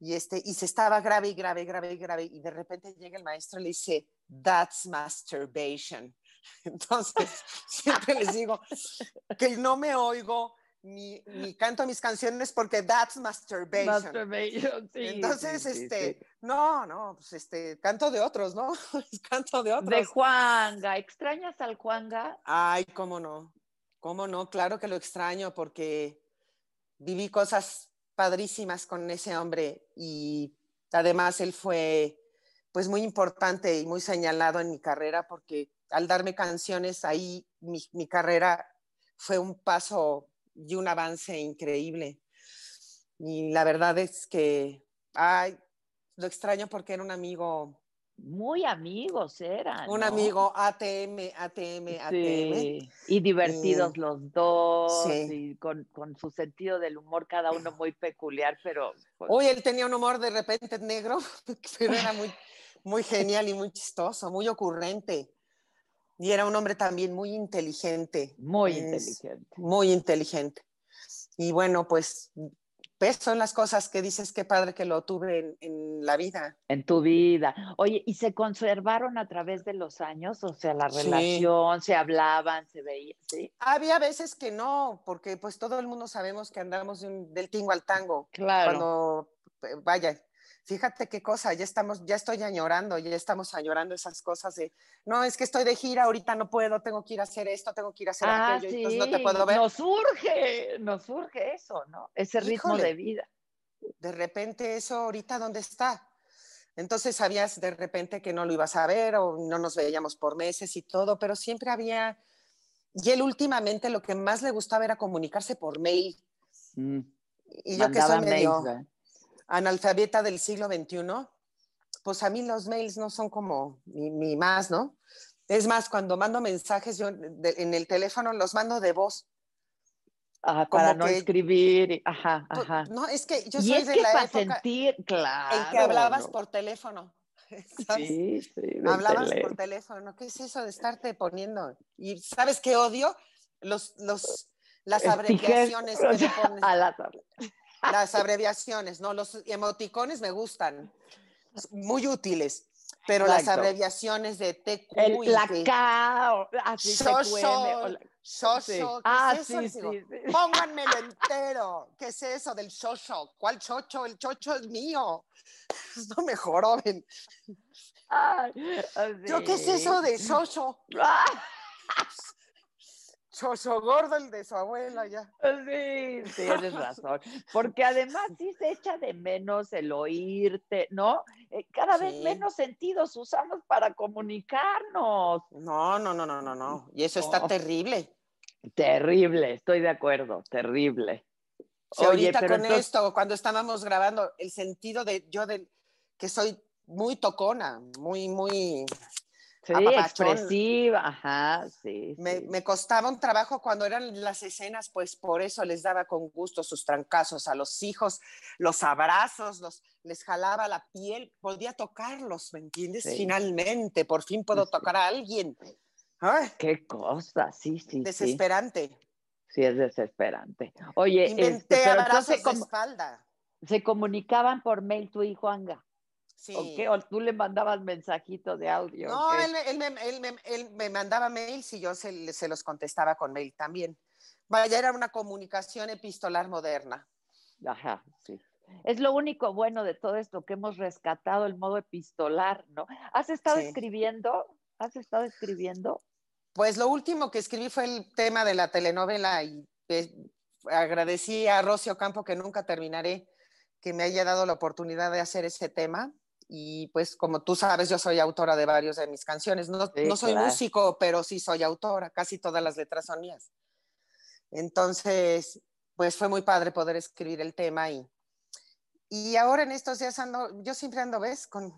y, este, y se estaba grave y grave, grave y grave, y de repente llega el maestro y le dice, that's masturbation. Entonces, siempre les digo que no me oigo ni, ni canto mis canciones porque that's masturbation. Masturbation, sí, Entonces, sí, este, sí. no, no, pues este, canto de otros, ¿no? canto de otros. De Juanga, ¿extrañas al Juanga? Ay, cómo no, cómo no, claro que lo extraño porque viví cosas padrísimas con ese hombre y además él fue pues muy importante y muy señalado en mi carrera porque al darme canciones ahí mi, mi carrera fue un paso y un avance increíble. Y la verdad es que, ay, lo extraño porque era un amigo, Muy amigos eran. un ¿no? amigo ATM, ATM, ATM. Sí, y divertidos los dos, Sí. y con, con su sentido del humor, cada uno muy peculiar, pero pues, Hoy él tenía un humor de repente negro, pero era muy, muy genial y muy chistoso, muy ocurrente. Y era un hombre también muy inteligente. muy Es- inteligente. Muy inteligente. Y bueno, pues, ves, son las cosas que dices, qué padre que lo tuve en, en la vida. En tu vida. Oye, ¿y se conservaron a través de los años? O sea, la Sí. relación, se hablaban, se veían, ¿sí? Había veces que no, porque pues todo el mundo sabemos que andamos de un- del tingo al tango. Claro. cuando eh, vaya, fíjate qué cosa, ya estamos, ya estoy añorando, ya estamos añorando esas cosas de, no, es que estoy de gira, ahorita no puedo, tengo que ir a hacer esto, tengo que ir a hacer Ah, aquello, sí, entonces no te puedo ver. nos surge, nos surge eso, ¿no? Ese ritmo Híjole. de vida. De repente eso ahorita, ¿dónde está? Entonces sabías de repente que no lo ibas a ver o no nos veíamos por meses y todo, pero siempre había, y él últimamente lo que más le gustaba era comunicarse por mail. Mm, Y yo que soy medio... analfabeta del siglo XXI, pues a mí los mails no son como mi más, ¿no? Es más, cuando mando mensajes, yo de- en el teléfono los mando de voz. Ah, como para no que- escribir, ajá, ajá. No, es que yo y soy es de que la para época sentir, claro. en que hablabas ¿no? por teléfono. ¿sabes? Sí, sí, Hablabas por teléfono. ¿Qué es eso de estarte poniendo? Y ¿sabes qué odio? Los, los, las abreviaciones que sea, pones. a las- Las abreviaciones, no, los emoticones me gustan. Muy útiles. pero las abreviaciones de TQ El, y la que- K, o- así Shosho, TQM, o la- Shosho, sí. ¿qué Ah, es sí, sí. Pónganmelo entero. ¿Qué es eso del chocho? ¿Cuál chocho? El chocho es mío. No me joroben. Ay, ¿Yo qué es eso de chocho? Chocho gordo el de su abuela ya. Sí, tienes razón. Porque además sí se echa de menos el oírte, ¿no? Eh, Cada vez Sí. menos sentidos usamos para comunicarnos. No, no, no, no, no, no. Y eso está Oh. terrible. Terrible, estoy de acuerdo, terrible. Si Oye, ahorita con entonces- esto, cuando estábamos grabando, el sentido de yo de que soy muy tocona, muy, muy, Sí, expresiva, ajá, sí. me, sí. me costaba un trabajo cuando eran las escenas, pues por eso les daba con gusto sus trancazos a los hijos, los abrazos, los, les jalaba la piel, podía tocarlos, ¿me entiendes? Sí. Finalmente, por fin puedo Sí. tocar a alguien. Ay, Qué cosa, sí, sí, desesperante. Sí, es desesperante. Oye, este, Inventé pero abrazos entonces de espalda. se comunicaban por mail tú y Juanga. Sí. ¿O qué? ¿O tú le mandabas mensajito de audio? No, él, me- él me, él me- él me mandaba mails y yo se, se los contestaba con mail también. Vaya, era una comunicación epistolar moderna. Ajá, sí. Es lo único bueno de todo esto que hemos rescatado el modo epistolar, ¿no? ¿Has estado Sí. escribiendo? ¿Has estado escribiendo? Pues lo último que escribí fue el tema de la telenovela y eh, agradecí a Rocio Campo que nunca terminaré que me haya dado la oportunidad de hacer ese tema. Y pues como tú sabes, yo soy autora de varios de mis canciones. No, Sí, no soy claro. músico, pero sí soy autora. Casi todas las letras son mías. Entonces, pues fue muy padre poder escribir el tema y, y ahora en estos días ando, yo siempre ando, ¿ves? Con,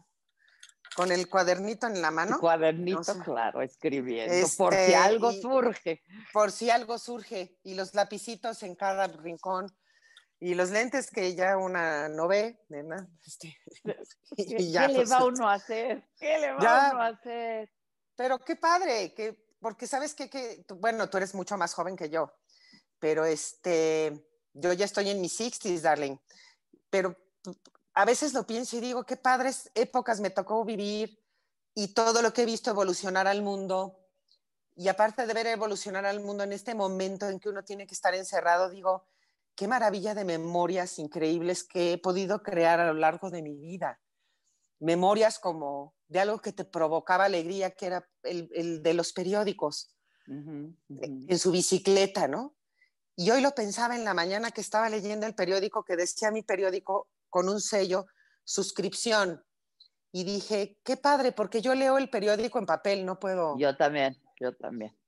con el cuadernito en la mano. Cuadernito, o sea, claro, escribiendo, por si este, algo surge. por si algo surge y los lapicitos en cada rincón y los lentes que ya una no ve, ¿verdad? Este, ¿Qué, y ya, qué le pues, va uno a hacer? ¿Qué le va Ya. uno a hacer? Pero qué padre, que, porque sabes que, que tú- bueno, tú eres mucho más joven que yo, pero este, yo ya estoy en mis 60s, darling, pero a veces lo pienso y digo, qué padres épocas me tocó vivir y todo lo que he visto evolucionar al mundo. Y aparte de ver evolucionar al mundo en este momento en que uno tiene que estar encerrado, digo, qué maravilla de memorias increíbles que he podido crear a lo largo de mi vida. Memorias como de algo que te provocaba alegría, que era el, el de los periódicos ujú. en su bicicleta, ¿no? Y hoy lo pensaba en la mañana que estaba leyendo el periódico que decía mi periódico con un sello, suscripción. Y dije, qué padre, porque yo leo el periódico en papel, no puedo. Yo también, yo también.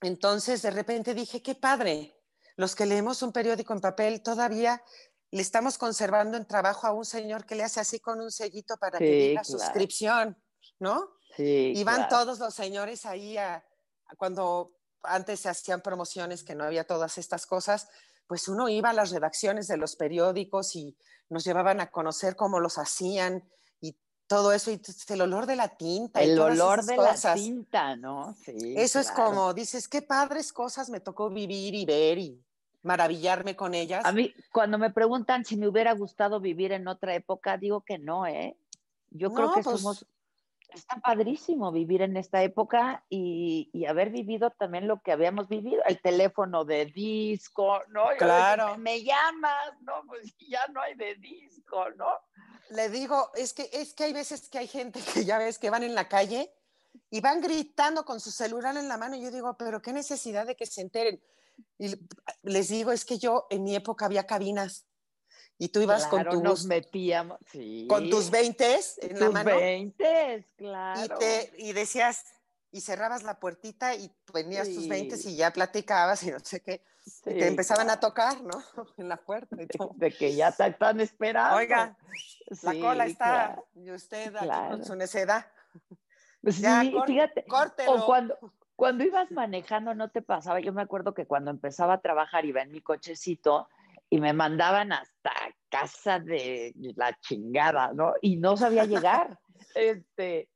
Entonces, de repente dije, qué padre. Los que leemos un periódico en papel todavía le estamos conservando en trabajo a un señor que le hace así con un sellito para que Sí, diga claro. suscripción, ¿no? Sí, Y van claro. todos los señores ahí a, a cuando antes se hacían promociones que no había todas estas cosas, pues uno iba a las redacciones de los periódicos y nos llevaban a conocer cómo los hacían todo eso, y el olor de la tinta. y El todas olor esas de la tinta, ¿no? Sí. Eso es claro. como, dices, qué padres cosas me tocó vivir y ver y maravillarme con ellas. A mí, cuando me preguntan si me hubiera gustado vivir en otra época, digo que no, ¿eh? Yo creo que pues- somos. Está padrísimo vivir en esta época y, y haber vivido también lo que habíamos vivido, el teléfono de disco, ¿no? Yo Claro. Me, me llamas, ¿no? Pues ya no hay de disco, ¿no? Le digo, es que, es que hay veces que hay gente que ya ves que van en la calle y van gritando con su celular en la mano y yo digo, pero qué necesidad de que se enteren. Y les digo, es que yo en mi época había cabinas y tú ibas Claro, con, nos tus, metíamos, sí. con tus 20 en la mano 20, y, claro. te, y decías, y cerrabas la puertita y tus Sí. 20 y ya platicabas y no sé qué. y Sí, te empezaban a tocar, ¿no? En la puerta. y tú, De que ya te están esperando. Oiga, la Sí, cola está, claro. y usted aquí claro. con su necedad. Sí, Ya, fíjate. Córtelo. O cuando, cuando ibas manejando, no te pasaba. Yo me acuerdo que cuando empezaba a trabajar iba en mi cochecito y me mandaban hasta casa de la chingada, ¿no? Y no sabía llegar. este,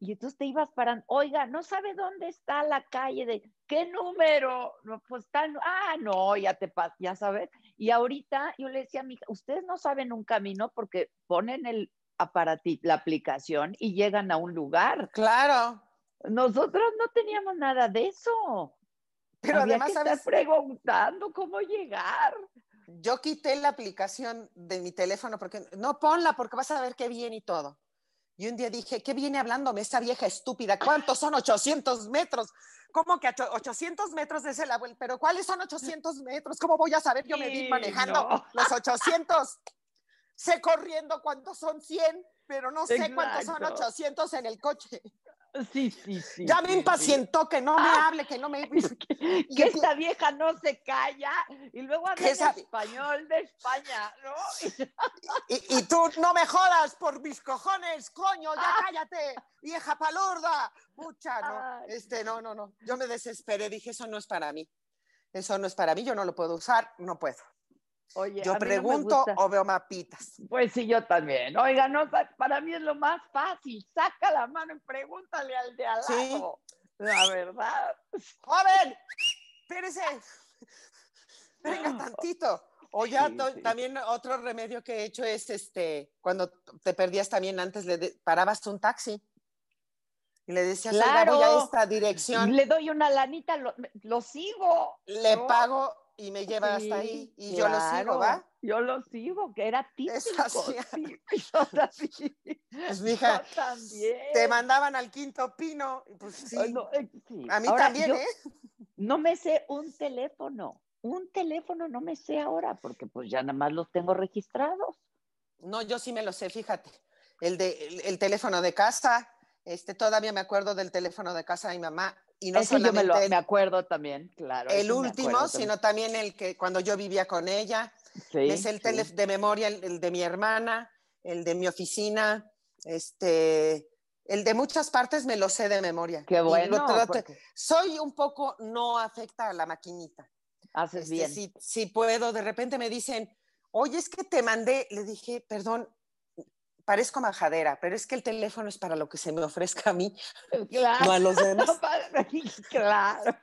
y entonces te ibas parando, oiga, no sabe dónde está la calle de qué número, no, pues tal, ah, no, ya te pas, ya sabes. Y ahorita yo le decía a mi hija, ustedes no saben un camino porque ponen el a- para ti la aplicación y llegan a un lugar. Claro, Nosotros no teníamos nada de eso. pero Había además, que ¿sabes? estar preguntando cómo llegar. Yo quité la aplicación de mi teléfono porque no ponla porque vas a ver qué viene y todo. Y un día dije, ¿qué viene hablándome esta vieja estúpida? ¿Cuántos son 800 metros? ¿Cómo que ocho- 800 metros es el abuelo? ¿Pero cuáles son 800 metros? ¿Cómo voy a saber? Yo me vi manejando no. los 800. Sé corriendo cuántos son 100, pero no sé cuántos son Exacto. 800 en el coche. Sí, sí, sí. ya me sí. impacientó que no me Ah. hable, que no me... que empie- esta vieja no se calla y luego habla Que esa- español de España, ¿no? Y, y tú no me jodas por mis cojones, coño, ya cállate, vieja palurda. Pucha, no, este, no, no, no. Yo me desesperé, dije, eso no es para mí. Eso no es para mí, yo no lo puedo usar, no puedo. Oye, Yo no pregunto o veo mapitas. Pues sí, yo también. Oiga, no, para mí es lo más fácil. Saca la mano y pregúntale al de al Sí. lado. La verdad. ¡Joven! ¡Espérese! Venga tantito. O ya Sí, to- sí. también otro remedio que he hecho es este, cuando te perdías también antes, le parabas un taxi y le decías, oiga, voy a Claro. esta dirección. Le doy una lanita, lo, lo sigo. le ¿no? pago y me lleva hasta ahí y yo lo sigo. ¿va? Yo lo sigo, que era típico. Eso hacía. sí, yo también. Pues mija, Yo también. te mandaban al quinto pino, pues sí. Ay, no, eh, sí. A mí Ahora, también, yo ¿eh? No me sé un teléfono. Un teléfono no me sé ahora porque pues ya nada más los tengo registrados. No, yo sí me lo sé, fíjate. El de el, el teléfono de casa, este todavía me acuerdo del teléfono de casa de mi mamá y no Ese yo me, lo, me acuerdo también, claro. el último, sino también el que cuando yo vivía con ella. Sí, sé el sí. de memoria, el, el de mi hermana, el de mi oficina, este, el de muchas partes me lo sé de memoria. Qué lo bueno. porque soy un poco no afecta a la maquinita. haces Este, bien. Si, si puedo, de repente me dicen, oye, es que te mandé, le dije, perdón, parezco majadera, pero es que el teléfono es para lo que se me ofrezca a mí, Claro. no a los demás. claro.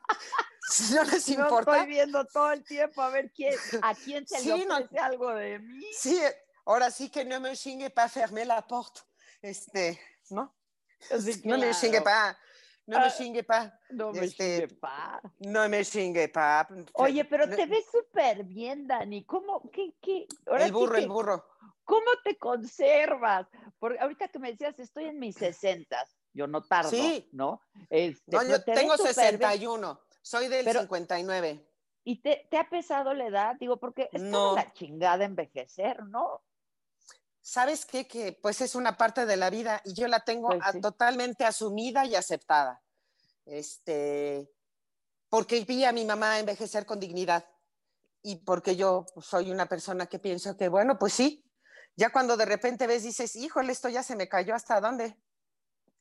No les Yo importa. estoy viendo todo el tiempo a ver quién, a quién se Sí, le no- ofrece algo de mí. Sí, ahora sí que no me chingue para fermer la porte. Este, ¿no? Sí, No me chingue claro. pa, no me Ah, chingue pa, No me este, chingue, pa. no me chingue pa. Oye, pero No- te ves súper bien, Dani. ¿Cómo, qué, qué? Ahora El sí burro, el que, burro. ¿Cómo te conservas? Porque ahorita que me decías, estoy en mis sesentas, yo no tardo, Sí. ¿no? Este, No, yo te tengo súper bien. 61, soy del Pero- 59. ¿Y te, te ha pesado la edad? Digo, porque es No. como la chingada envejecer, ¿no? ¿Sabes qué? Que pues es una parte de la vida y yo la tengo Pues a- sí. totalmente asumida y aceptada. Este, porque vi a mi mamá envejecer con dignidad y porque yo soy una persona que pienso que, bueno, pues sí, ya cuando de repente ves, dices, híjole, esto ya se me cayó, ¿hasta dónde?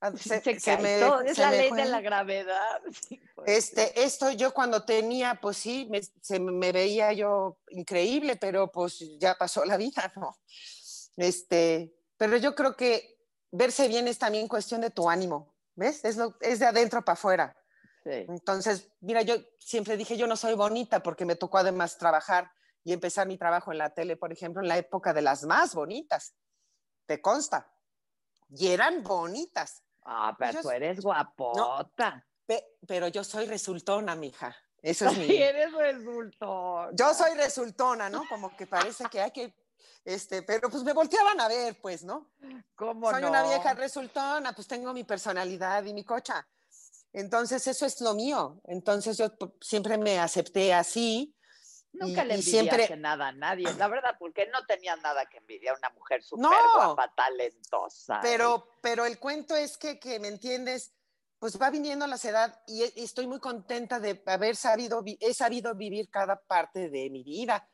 Ah, Se, se- se me- es se la me ley fue. de la gravedad. Sí, pues. Este, esto yo cuando tenía, pues sí, me, se me veía yo increíble, pero pues ya pasó la vida, ¿no? Este, pero yo creo que verse bien es también cuestión de tu ánimo, ¿ves? Es, lo, es de adentro para afuera. Sí. Entonces, mira, yo siempre dije, yo no soy bonita porque me tocó además trabajar y empezar mi trabajo en la tele, por ejemplo, en la época de las más bonitas, te consta. Y eran bonitas, Ah, pero Yo tú eres guapota. pe- pero yo soy resultona, mija. Eso es mi... Eres resultón. Yo soy resultona, ¿no? Como que parece que hay que, este, pero pues me volteaban a ver, pues, ¿no? ¿Cómo Soy no? una vieja resultona, pues tengo mi personalidad y mi cocha. Entonces, eso es lo mío. Entonces, yo p- siempre me acepté así. Nunca y- le envidiaste siempre- nada a nadie, la verdad, porque no tenías nada que envidiar, una mujer súper No. guapa, talentosa. Pero, pero el cuento es que, que, ¿me entiendes? Pues va viniendo la edad y, e- y estoy muy contenta de haber sabido, he sabido vivir cada parte de mi vida.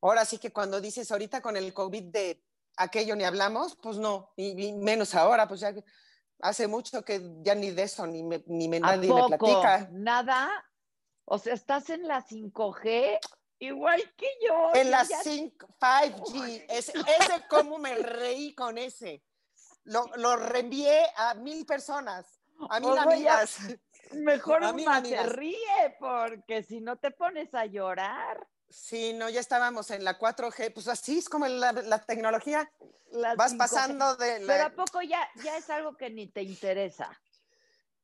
Ahora sí que cuando dices ahorita con el COVID de aquello ni hablamos, pues no, y, y menos ahora, pues ya hace mucho que ya ni de eso, ni, me, ni me- ¿A nadie me platica. ¿Nada? O sea, estás en la 5G igual que yo. En la ya- 5, 5G, ese, ese cómo me reí con ese. Lo, lo reenvié a mil personas, a mil Oye, amigas. Mejor A te amigas. ríe, porque si no te pones a llorar. Sí, no, ya estábamos en la 4G, pues así es como la, la tecnología. Vas 5G. pasando de Pero la... ¿a poco ya, ya es algo que ni te interesa?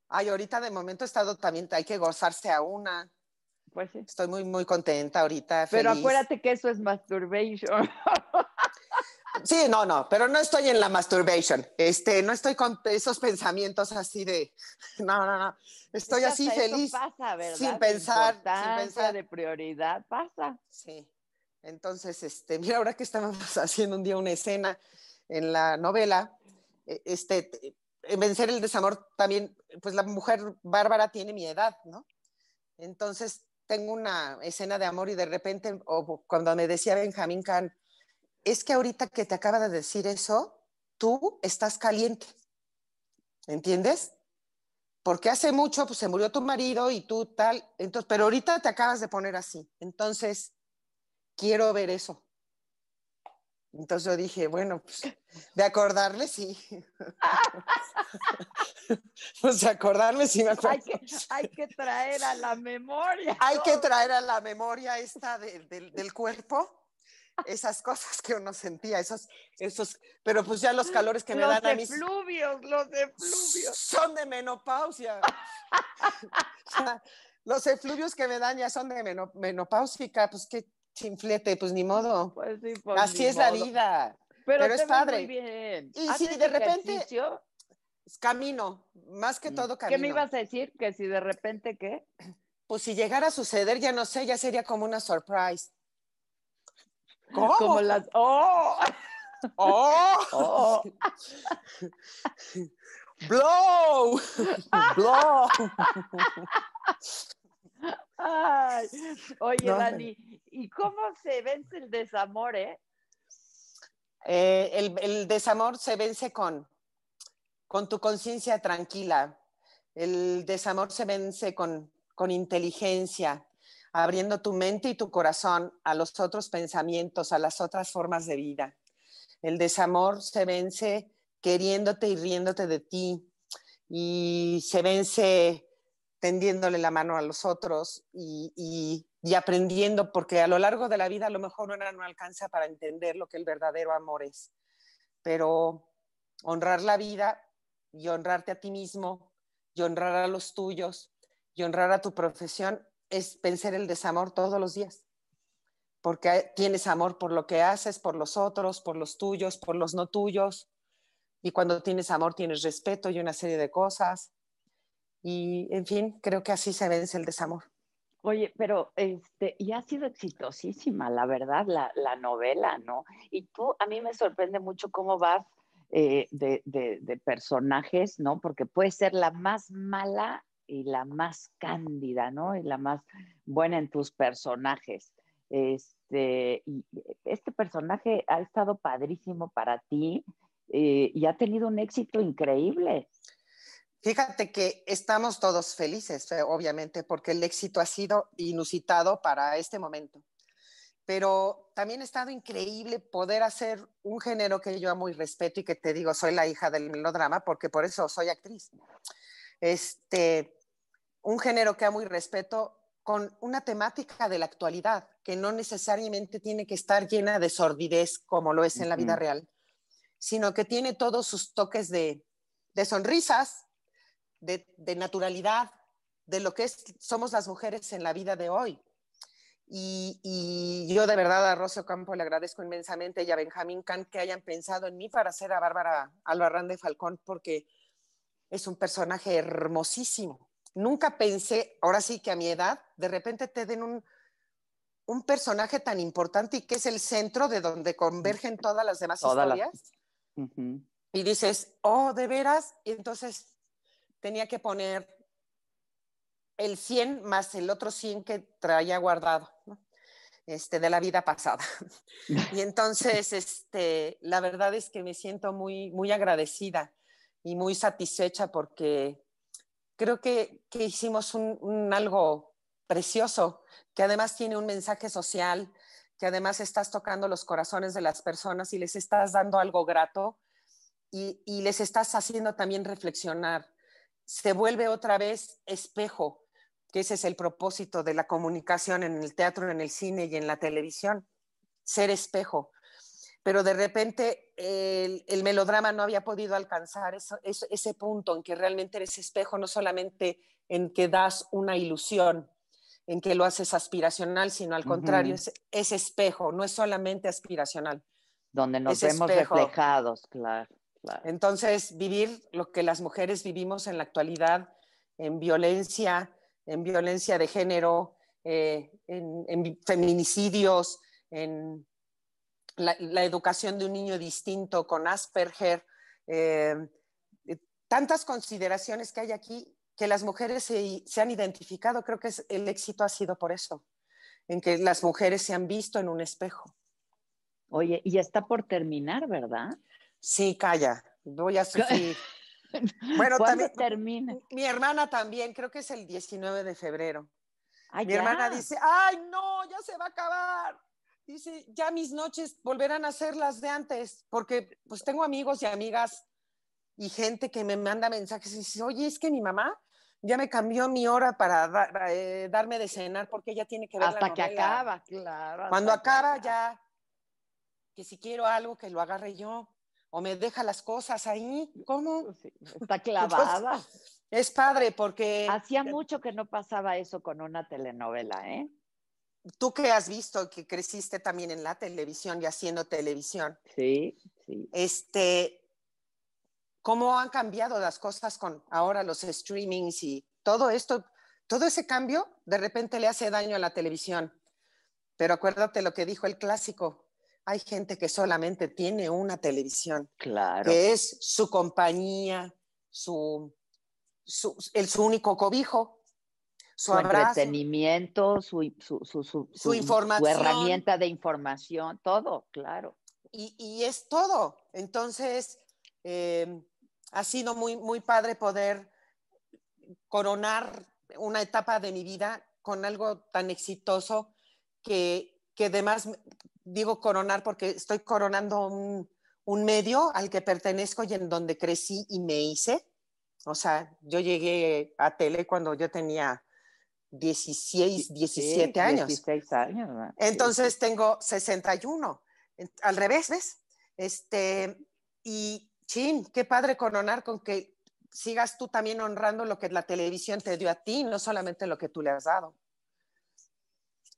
Ay, ahorita de momento he estado también, hay que gozarse a una. Pues sí. Estoy muy, muy contenta ahorita. Pero acuérdate que eso es masturbation. Sí, no, no, pero no estoy en la masturbation. Este, no estoy con esos pensamientos así de, no, no, no. Estoy así feliz. pasa, ¿verdad? sin pensar, sin pensar. de prioridad, pasa. Sí. Entonces, este, mira, ahora que estábamos haciendo un día una escena en la novela, eh, este, vencer el desamor también, pues la mujer bárbara tiene mi edad, ¿no? Entonces, tengo una escena de amor y de repente, o cuando me decía Benjamín Kahn, es que ahorita que te acaba de decir eso, tú estás caliente, ¿entiendes? Porque hace mucho pues, se murió tu marido y tú tal, entonces, pero ahorita te acabas de poner así. Entonces, quiero ver eso. Entonces yo dije, bueno, pues, de acordarle, sí. pues de acordarle, sí me acuerdo. Hay que, hay que traer a la memoria. Hay que traer a la memoria esta de- del- del cuerpo esas cosas que uno sentía, esos, esos, pero pues ya los calores que me los dan a mí efluvios, los efluvios. son de menopausia. Los efluvios que me dan ya son de meno- menopáusica, pues qué chinflete, pues ni modo. Pues sí, pues, Así es la vida. Pero, pero es padre. Muy bien. Y ¿Haces si de repente- ejercicio? Camino, más que todo camino. Mm. ¿Qué me ibas a decir? Que si de repente qué? Pues si llegara a suceder, ya no sé, ya sería como una surprise. ¿Cómo? Como las. ¡Oh! ¡Oh! ¡Oh! ¡Blow! ¡Blow! Ay, oye, No, Dani, ¿y cómo se vence el desamor, eh? Eh, el, el desamor se vence con, con tu conciencia tranquila. El desamor se vence con, con inteligencia, abriendo tu mente y tu corazón a los otros pensamientos, a las otras formas de vida. El desamor se vence queriéndote y riéndote de ti y se vence tendiéndole la mano a los otros y, y- aprendiendo, porque a lo largo de la vida a lo mejor una no alcanza para entender lo que el verdadero amor es, pero honrar la vida y honrarte a ti mismo y honrar a los tuyos y honrar a tu profesión es vencer el desamor todos los días, porque tienes amor por lo que haces, por los otros, por los tuyos, por los no tuyos, y cuando tienes amor tienes respeto y una serie de cosas. Y, en fin, creo que así se vence el desamor. Oye, pero este, y ha sido exitosísima, la verdad, la, la novela, ¿no? Y tú, a mí me sorprende mucho cómo vas eh, de, de- personajes, ¿no? Porque puedes ser la más mala y la más cándida, ¿no? Y la más buena en tus personajes. Este, y este personaje ha estado padrísimo para ti eh, y ha tenido un éxito increíble. Fíjate que estamos todos felices, eh, obviamente, porque el éxito ha sido inusitado para este momento. Pero también ha estado increíble poder hacer un género que yo amo y respeto y que te digo, soy la hija del melodrama, porque por eso soy actriz. Este, un género que amo y respeto con una temática de la actualidad, que no necesariamente tiene que estar llena de sordidez como lo es en la vida real, sino que tiene todos sus toques de, de sonrisas, de, de naturalidad, de lo que es, somos las mujeres en la vida de hoy. Y, y yo de verdad a Rocio Campo le agradezco inmensamente y a Benjamín Can que hayan pensado en mí para hacer a Bárbara Albarrán de Falcón, porque es un personaje hermosísimo. Nunca pensé, ahora sí que a mi edad, de repente te den un, un personaje tan importante y que es el centro de donde convergen todas las demás Todas las- historias y dices, oh, de veras, y entonces tenía que poner el 100 más el otro 100 que traía guardado, ¿no? este, de la vida pasada. y entonces, este, la verdad es que me siento muy, muy agradecida y muy satisfecha porque creo que, que hicimos un, un algo precioso, que además tiene un mensaje social, que además estás tocando los corazones de las personas y les estás dando algo grato y, y les estás haciendo también reflexionar. Se vuelve otra vez espejo, que ese es el propósito de la comunicación en el teatro, en el cine y en la televisión, ser espejo. Pero de repente el, el melodrama no había podido alcanzar eso- eso- ese punto en que realmente eres espejo, no solamente en que das una ilusión, en que lo haces aspiracional, sino al contrario, es, es espejo, no es solamente aspiracional. Donde nos ese vemos espejo. reflejados, claro. Claro. Entonces, vivir lo que las mujeres vivimos en la actualidad, en violencia, en violencia de género, eh, en, en feminicidios, en la, la educación de un niño distinto con Asperger, eh, eh, tantas consideraciones que hay aquí que las mujeres se, se han identificado. Creo que es- el éxito ha sido por eso, en que las mujeres se han visto en un espejo. Oye, y está por terminar, ¿verdad? Sí, calla, voy a sufrir. Bueno, ¿Cuándo también- termina? Mi hermana también, creo que es el 19 de febrero. Ah, Mi ya. hermana dice, ay, no, ya se va a acabar. Dice, ya mis noches volverán a ser las de antes, porque pues tengo amigos y amigas y gente que me manda mensajes y dice, oye, es que mi mamá ya me cambió mi hora para eh, darme de cenar porque ella tiene que ver la Hasta que novela". acaba, claro. Cuando que acaba ya, que si quiero algo, que lo agarre yo, o me deja las cosas ahí. ¿Cómo? Sí, está clavada. Es padre porque Hacía mucho que no pasaba eso con una telenovela, ¿eh? tú que has visto que creciste también en la televisión y haciendo televisión, Sí, sí. este, ¿cómo han cambiado las cosas con ahora los streamings y todo esto? Todo ese cambio de repente le hace daño a la televisión. Pero acuérdate lo que dijo el clásico. Hay gente que solamente tiene una televisión, Claro. que es su compañía, su, su, el, su único cobijo, su, su abrazo. entretenimiento, su, su, su, su, Su información. herramienta de información, todo, claro. y, y es todo. Entonces, eh, ha sido muy, muy padre poder coronar una etapa de mi vida con algo tan exitoso que, que además digo coronar porque estoy coronando un, un medio al que pertenezco y en donde crecí y me hice. O sea, yo llegué a tele cuando yo tenía 16, 17 Sí, años. 16 años. Sí, Entonces tengo 61. En- Al revés, ¿ves? Este, y chin, qué padre coronar con que sigas tú también honrando lo que la televisión te dio a ti, no solamente lo que tú le has dado.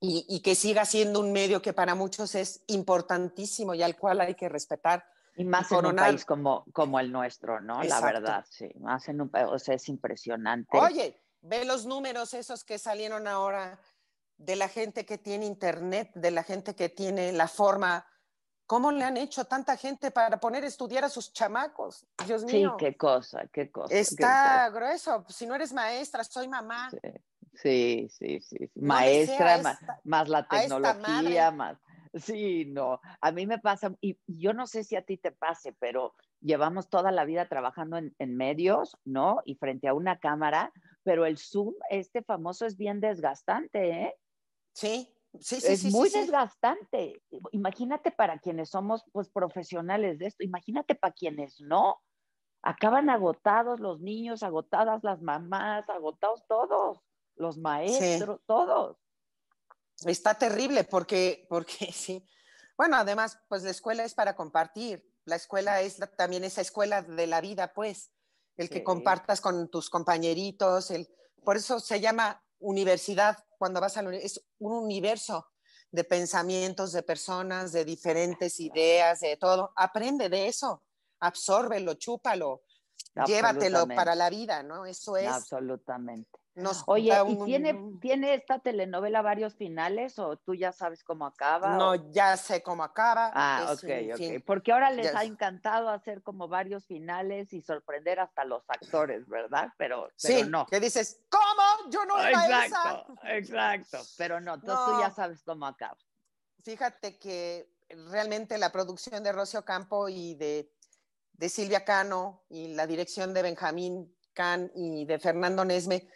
Y, y que siga siendo un medio que para muchos es importantísimo y al cual hay que respetar. Y más y en un país como, como el nuestro, ¿no? La Exacto. verdad, sí. Más en un país, o sea, es impresionante. Oye, ve los números esos que salieron ahora de la gente que tiene internet, de la gente que tiene la forma. ¿Cómo le han hecho tanta gente para poner a estudiar a sus chamacos? Dios sí, mío. qué cosa, qué cosa. qué Está grueso. Si no eres maestra, soy mamá. Sí, sí, sí. sí. Maestra, ma- esta- más la tecnología, más. Sí, no. A mí me pasa, y yo no sé si a ti te pase, pero llevamos toda la vida trabajando en, en medios, ¿no? Y frente a una cámara, pero el Zoom, este famoso, es bien desgastante, ¿eh? Sí, sí, sí. es sí, muy desgastante. Imagínate para quienes somos pues profesionales de esto, imagínate para quienes no. Acaban agotados los niños, agotadas las mamás, agotados todos, los maestros, todos. Está terrible porque, porque sí. Bueno, además, pues la escuela es para compartir. La escuela es también esa escuela de la vida, pues. El que compartas con tus compañeritos. El, por eso se llama universidad cuando vas a la uni- Es un universo de pensamientos, de personas, de diferentes ideas, de todo. Aprende de eso. Absórbelo, chúpalo. Llévatelo para la vida, ¿no? Eso es. Absolutamente. Nos Oye, ¿y un- tiene, tiene esta telenovela varios finales o tú ya sabes cómo acaba? o- No, ya sé cómo acaba. Ah, es ok, ok. fin. Porque ahora les ha encantado hacer como varios finales y sorprender hasta los actores, ¿verdad? Pero, Sí, pero no. que dices, ¿cómo? Yo no Exacto, esa. exacto. Pero no, entonces tú ya No. sabes cómo acaba. Fíjate que realmente la producción de Rocio Campo y de, de Silvia Cano y la dirección de Benjamín Can y de Fernando Nesme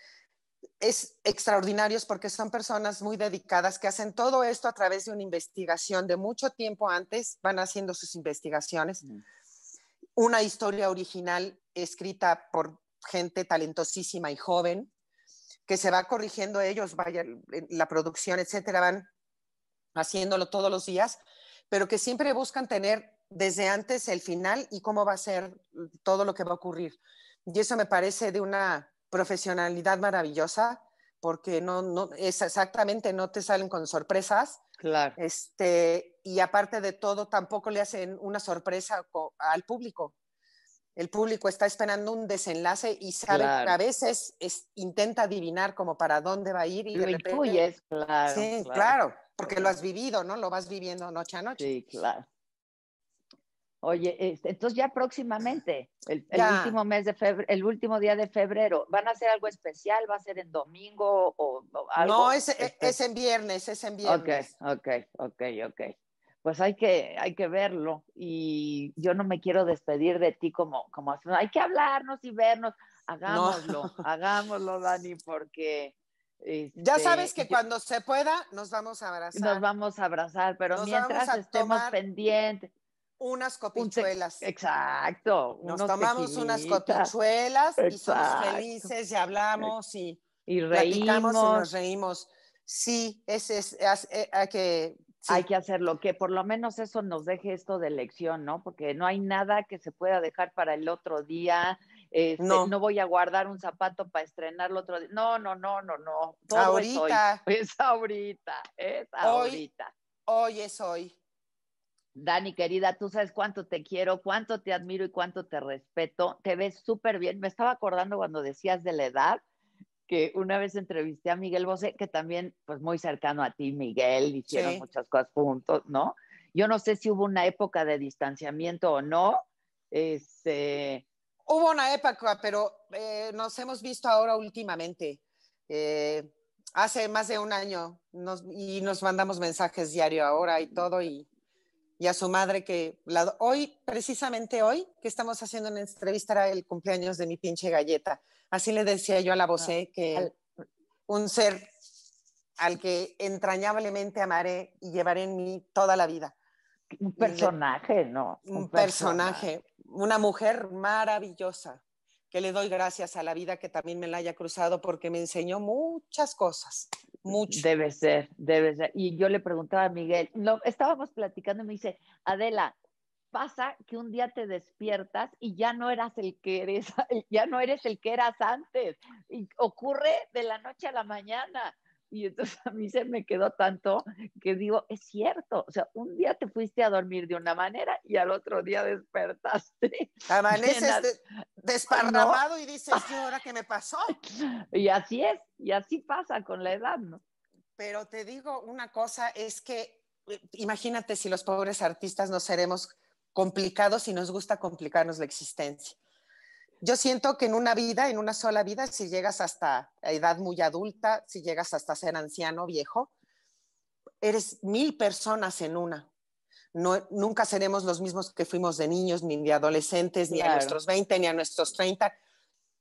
es extraordinarios porque son personas muy dedicadas que hacen todo esto a través de una investigación de mucho tiempo antes, van haciendo sus investigaciones. Mm. Una historia original escrita por gente talentosísima y joven, que se va corrigiendo ellos, vaya, la producción, etcétera, van haciéndolo todos los días, pero que siempre buscan tener desde antes el final y cómo va a ser todo lo que va a ocurrir. Y eso me parece de una profesionalidad maravillosa, porque no, no es exactamente, no te salen con sorpresas. Claro. Este, y aparte de todo, tampoco le hacen una sorpresa al público. El público está esperando un desenlace y sabe, Claro. a veces es- intenta adivinar como para dónde va a ir y de Lo repente- intuyes, claro. Sí, claro, porque lo has vivido, ¿no? Lo vas viviendo noche a noche. Sí, claro. Oye, este, entonces ya próximamente, el, el Ya. último mes de febrero, el último día de febrero, ¿van a hacer algo especial? ¿Va a ser en domingo o, o algo? No, es, es- Este, es en viernes, es en Ok, viernes. ok, ok, ok. Pues hay que, hay que verlo y yo no me quiero despedir de ti como, como así, hay que hablarnos y vernos, hagámoslo, hagámoslo, Dani, porque Ya este, sabes que yo- cuando se pueda nos vamos a abrazar. nos vamos a abrazar, pero Nos mientras a estemos tomar pendientes, Unas un copichuelas. exacto, Nos tomamos unas copichuelas y somos felices y hablamos y y platicamos y nos reímos, reímos. Sí, es, es- eh, hay que... sí. hay que hacerlo, que por lo menos eso nos deje esto de lección, ¿no? Porque no hay nada que se pueda dejar para el otro día. este, No. no. voy a guardar un zapato para estrenarlo otro día. No, no, no, no, no. Todo Ahorita. Es, hoy. es ahorita, es Hoy. ahorita. Hoy es hoy. Dani, querida, tú sabes cuánto te quiero, cuánto te admiro y cuánto te respeto. Te ves súper bien. Me estaba acordando cuando decías de la edad, que una vez entrevisté a Miguel Bosé, que también, pues muy cercano a ti, Miguel, hicieron Sí. muchas cosas juntos, ¿no? Yo no sé si hubo una época de distanciamiento o no. Este, Hubo una época, pero eh, nos hemos visto ahora últimamente. Eh, hace más de un año nos- y nos mandamos mensajes diario ahora y todo. Y, y a su madre que la- hoy, precisamente hoy, que estamos haciendo una entrevista, era el cumpleaños de mi pinche galleta. Así le decía yo a la Bosé que al- un ser al que entrañablemente amaré y llevaré en mí toda la vida. un personaje, ¿no? un personaje, una mujer maravillosa, que le doy gracias a la vida que también me la haya cruzado porque me enseñó muchas cosas, mucho. Debe ser, debe ser. Y yo le preguntaba a Miguel, no, estábamos platicando y me dice, Adela, pasa que un día te despiertas y ya no eras el que eres, ya no eres el que eras antes. Y ocurre de la noche a la mañana. Y entonces a mí se me quedó tanto que digo, es cierto, o sea, un día te fuiste a dormir de una manera y al otro día despertaste. Amaneces de- desparramado y dices, ¿y ahora qué me pasó? Y así es, y así pasa con la edad, ¿no? Pero te digo una cosa, es que eh, imagínate si los pobres artistas no seremos complicados y nos gusta complicarnos la existencia. Yo siento que en una vida, en una sola vida, si llegas hasta edad muy adulta, si llegas hasta ser anciano, viejo, eres mil personas en una. No, nunca seremos los mismos que fuimos de niños, ni de adolescentes, ni a nuestros 20, ni a nuestros 30.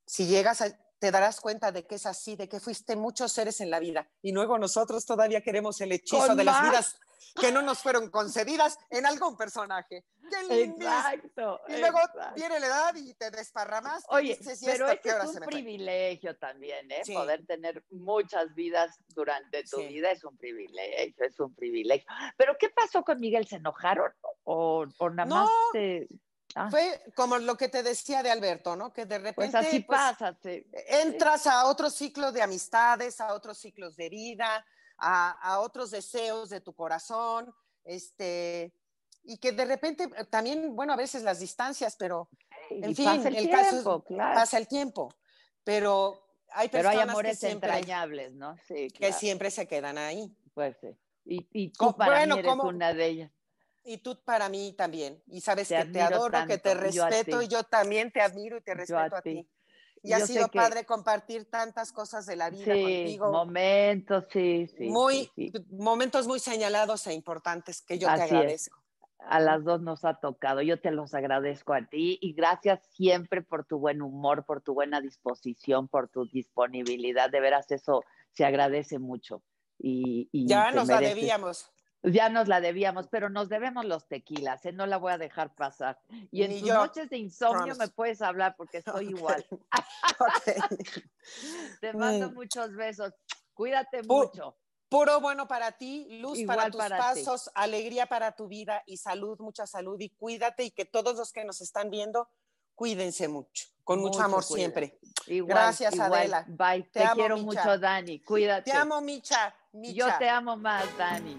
Si llegas a, te darás cuenta de que es así, de que fuiste muchos seres en la vida. Y luego nosotros todavía queremos el hechizo Con de las vidas que no nos fueron concedidas en algún personaje. ¡Qué! Exacto. Y luego exacto. viene la edad y te desparramas. Oye, dices, ¿y pero esto es un fue? privilegio también, ¿eh? Sí. Poder tener muchas vidas durante tu Sí. vida es un privilegio, es un privilegio. Pero ¿qué pasó con Miguel? ¿Se enojaron o, o nada No, más se... Ah, Fue como lo que te decía de Alberto, ¿no? Que de repente pues así pues, pasa. sí. entras a otro ciclo de amistades, a otros ciclos de vida, a, a otros deseos de tu corazón, este, y que de repente también, bueno, a veces las distancias, pero en Y fin, pasa el, el caso es- claro. pasa el tiempo. Pero hay Pero hay personas amores que, siempre, entrañables, ¿no? Sí, que siempre se quedan ahí. pues sí. Y, y tú para bueno, mí eres ¿cómo? una de ellas. Y tú para mí también. Y sabes Te que te adoro, que te tanto, yo a respeto ti. y yo también te admiro y te Yo respeto a a ti. ti. Y ha Yo sé sido que- padre compartir tantas cosas de la vida Sí, contigo. momentos, sí, sí. muy, sí, sí. momentos muy señalados e importantes que yo te Así es. agradezco. A las dos nos ha tocado. Yo te los agradezco a ti y gracias siempre por tu buen humor, por tu buena disposición, por tu disponibilidad. De veras, eso se agradece mucho. Y, y Ya te nos la mereces- debíamos. Ya nos la debíamos, pero nos debemos los tequilas, ¿eh? no la voy a dejar pasar. Y en Ni tus yo. noches de insomnio Promise. me puedes hablar porque estoy igual. Ok. Te mando Mm. muchos besos. Cuídate Pu- mucho. Puro bueno para ti, luz Igual para tus para ti. pasos, alegría para tu vida y salud, mucha salud y cuídate y que todos los que nos están viendo, cuídense mucho, con mucho, Mucho amor siempre. Igual, Gracias, igual. Adela. Bye. Te, Te amo, quiero Micha. mucho, Dani. Cuídate. Te amo, Micha. Yo te amo más, Dani.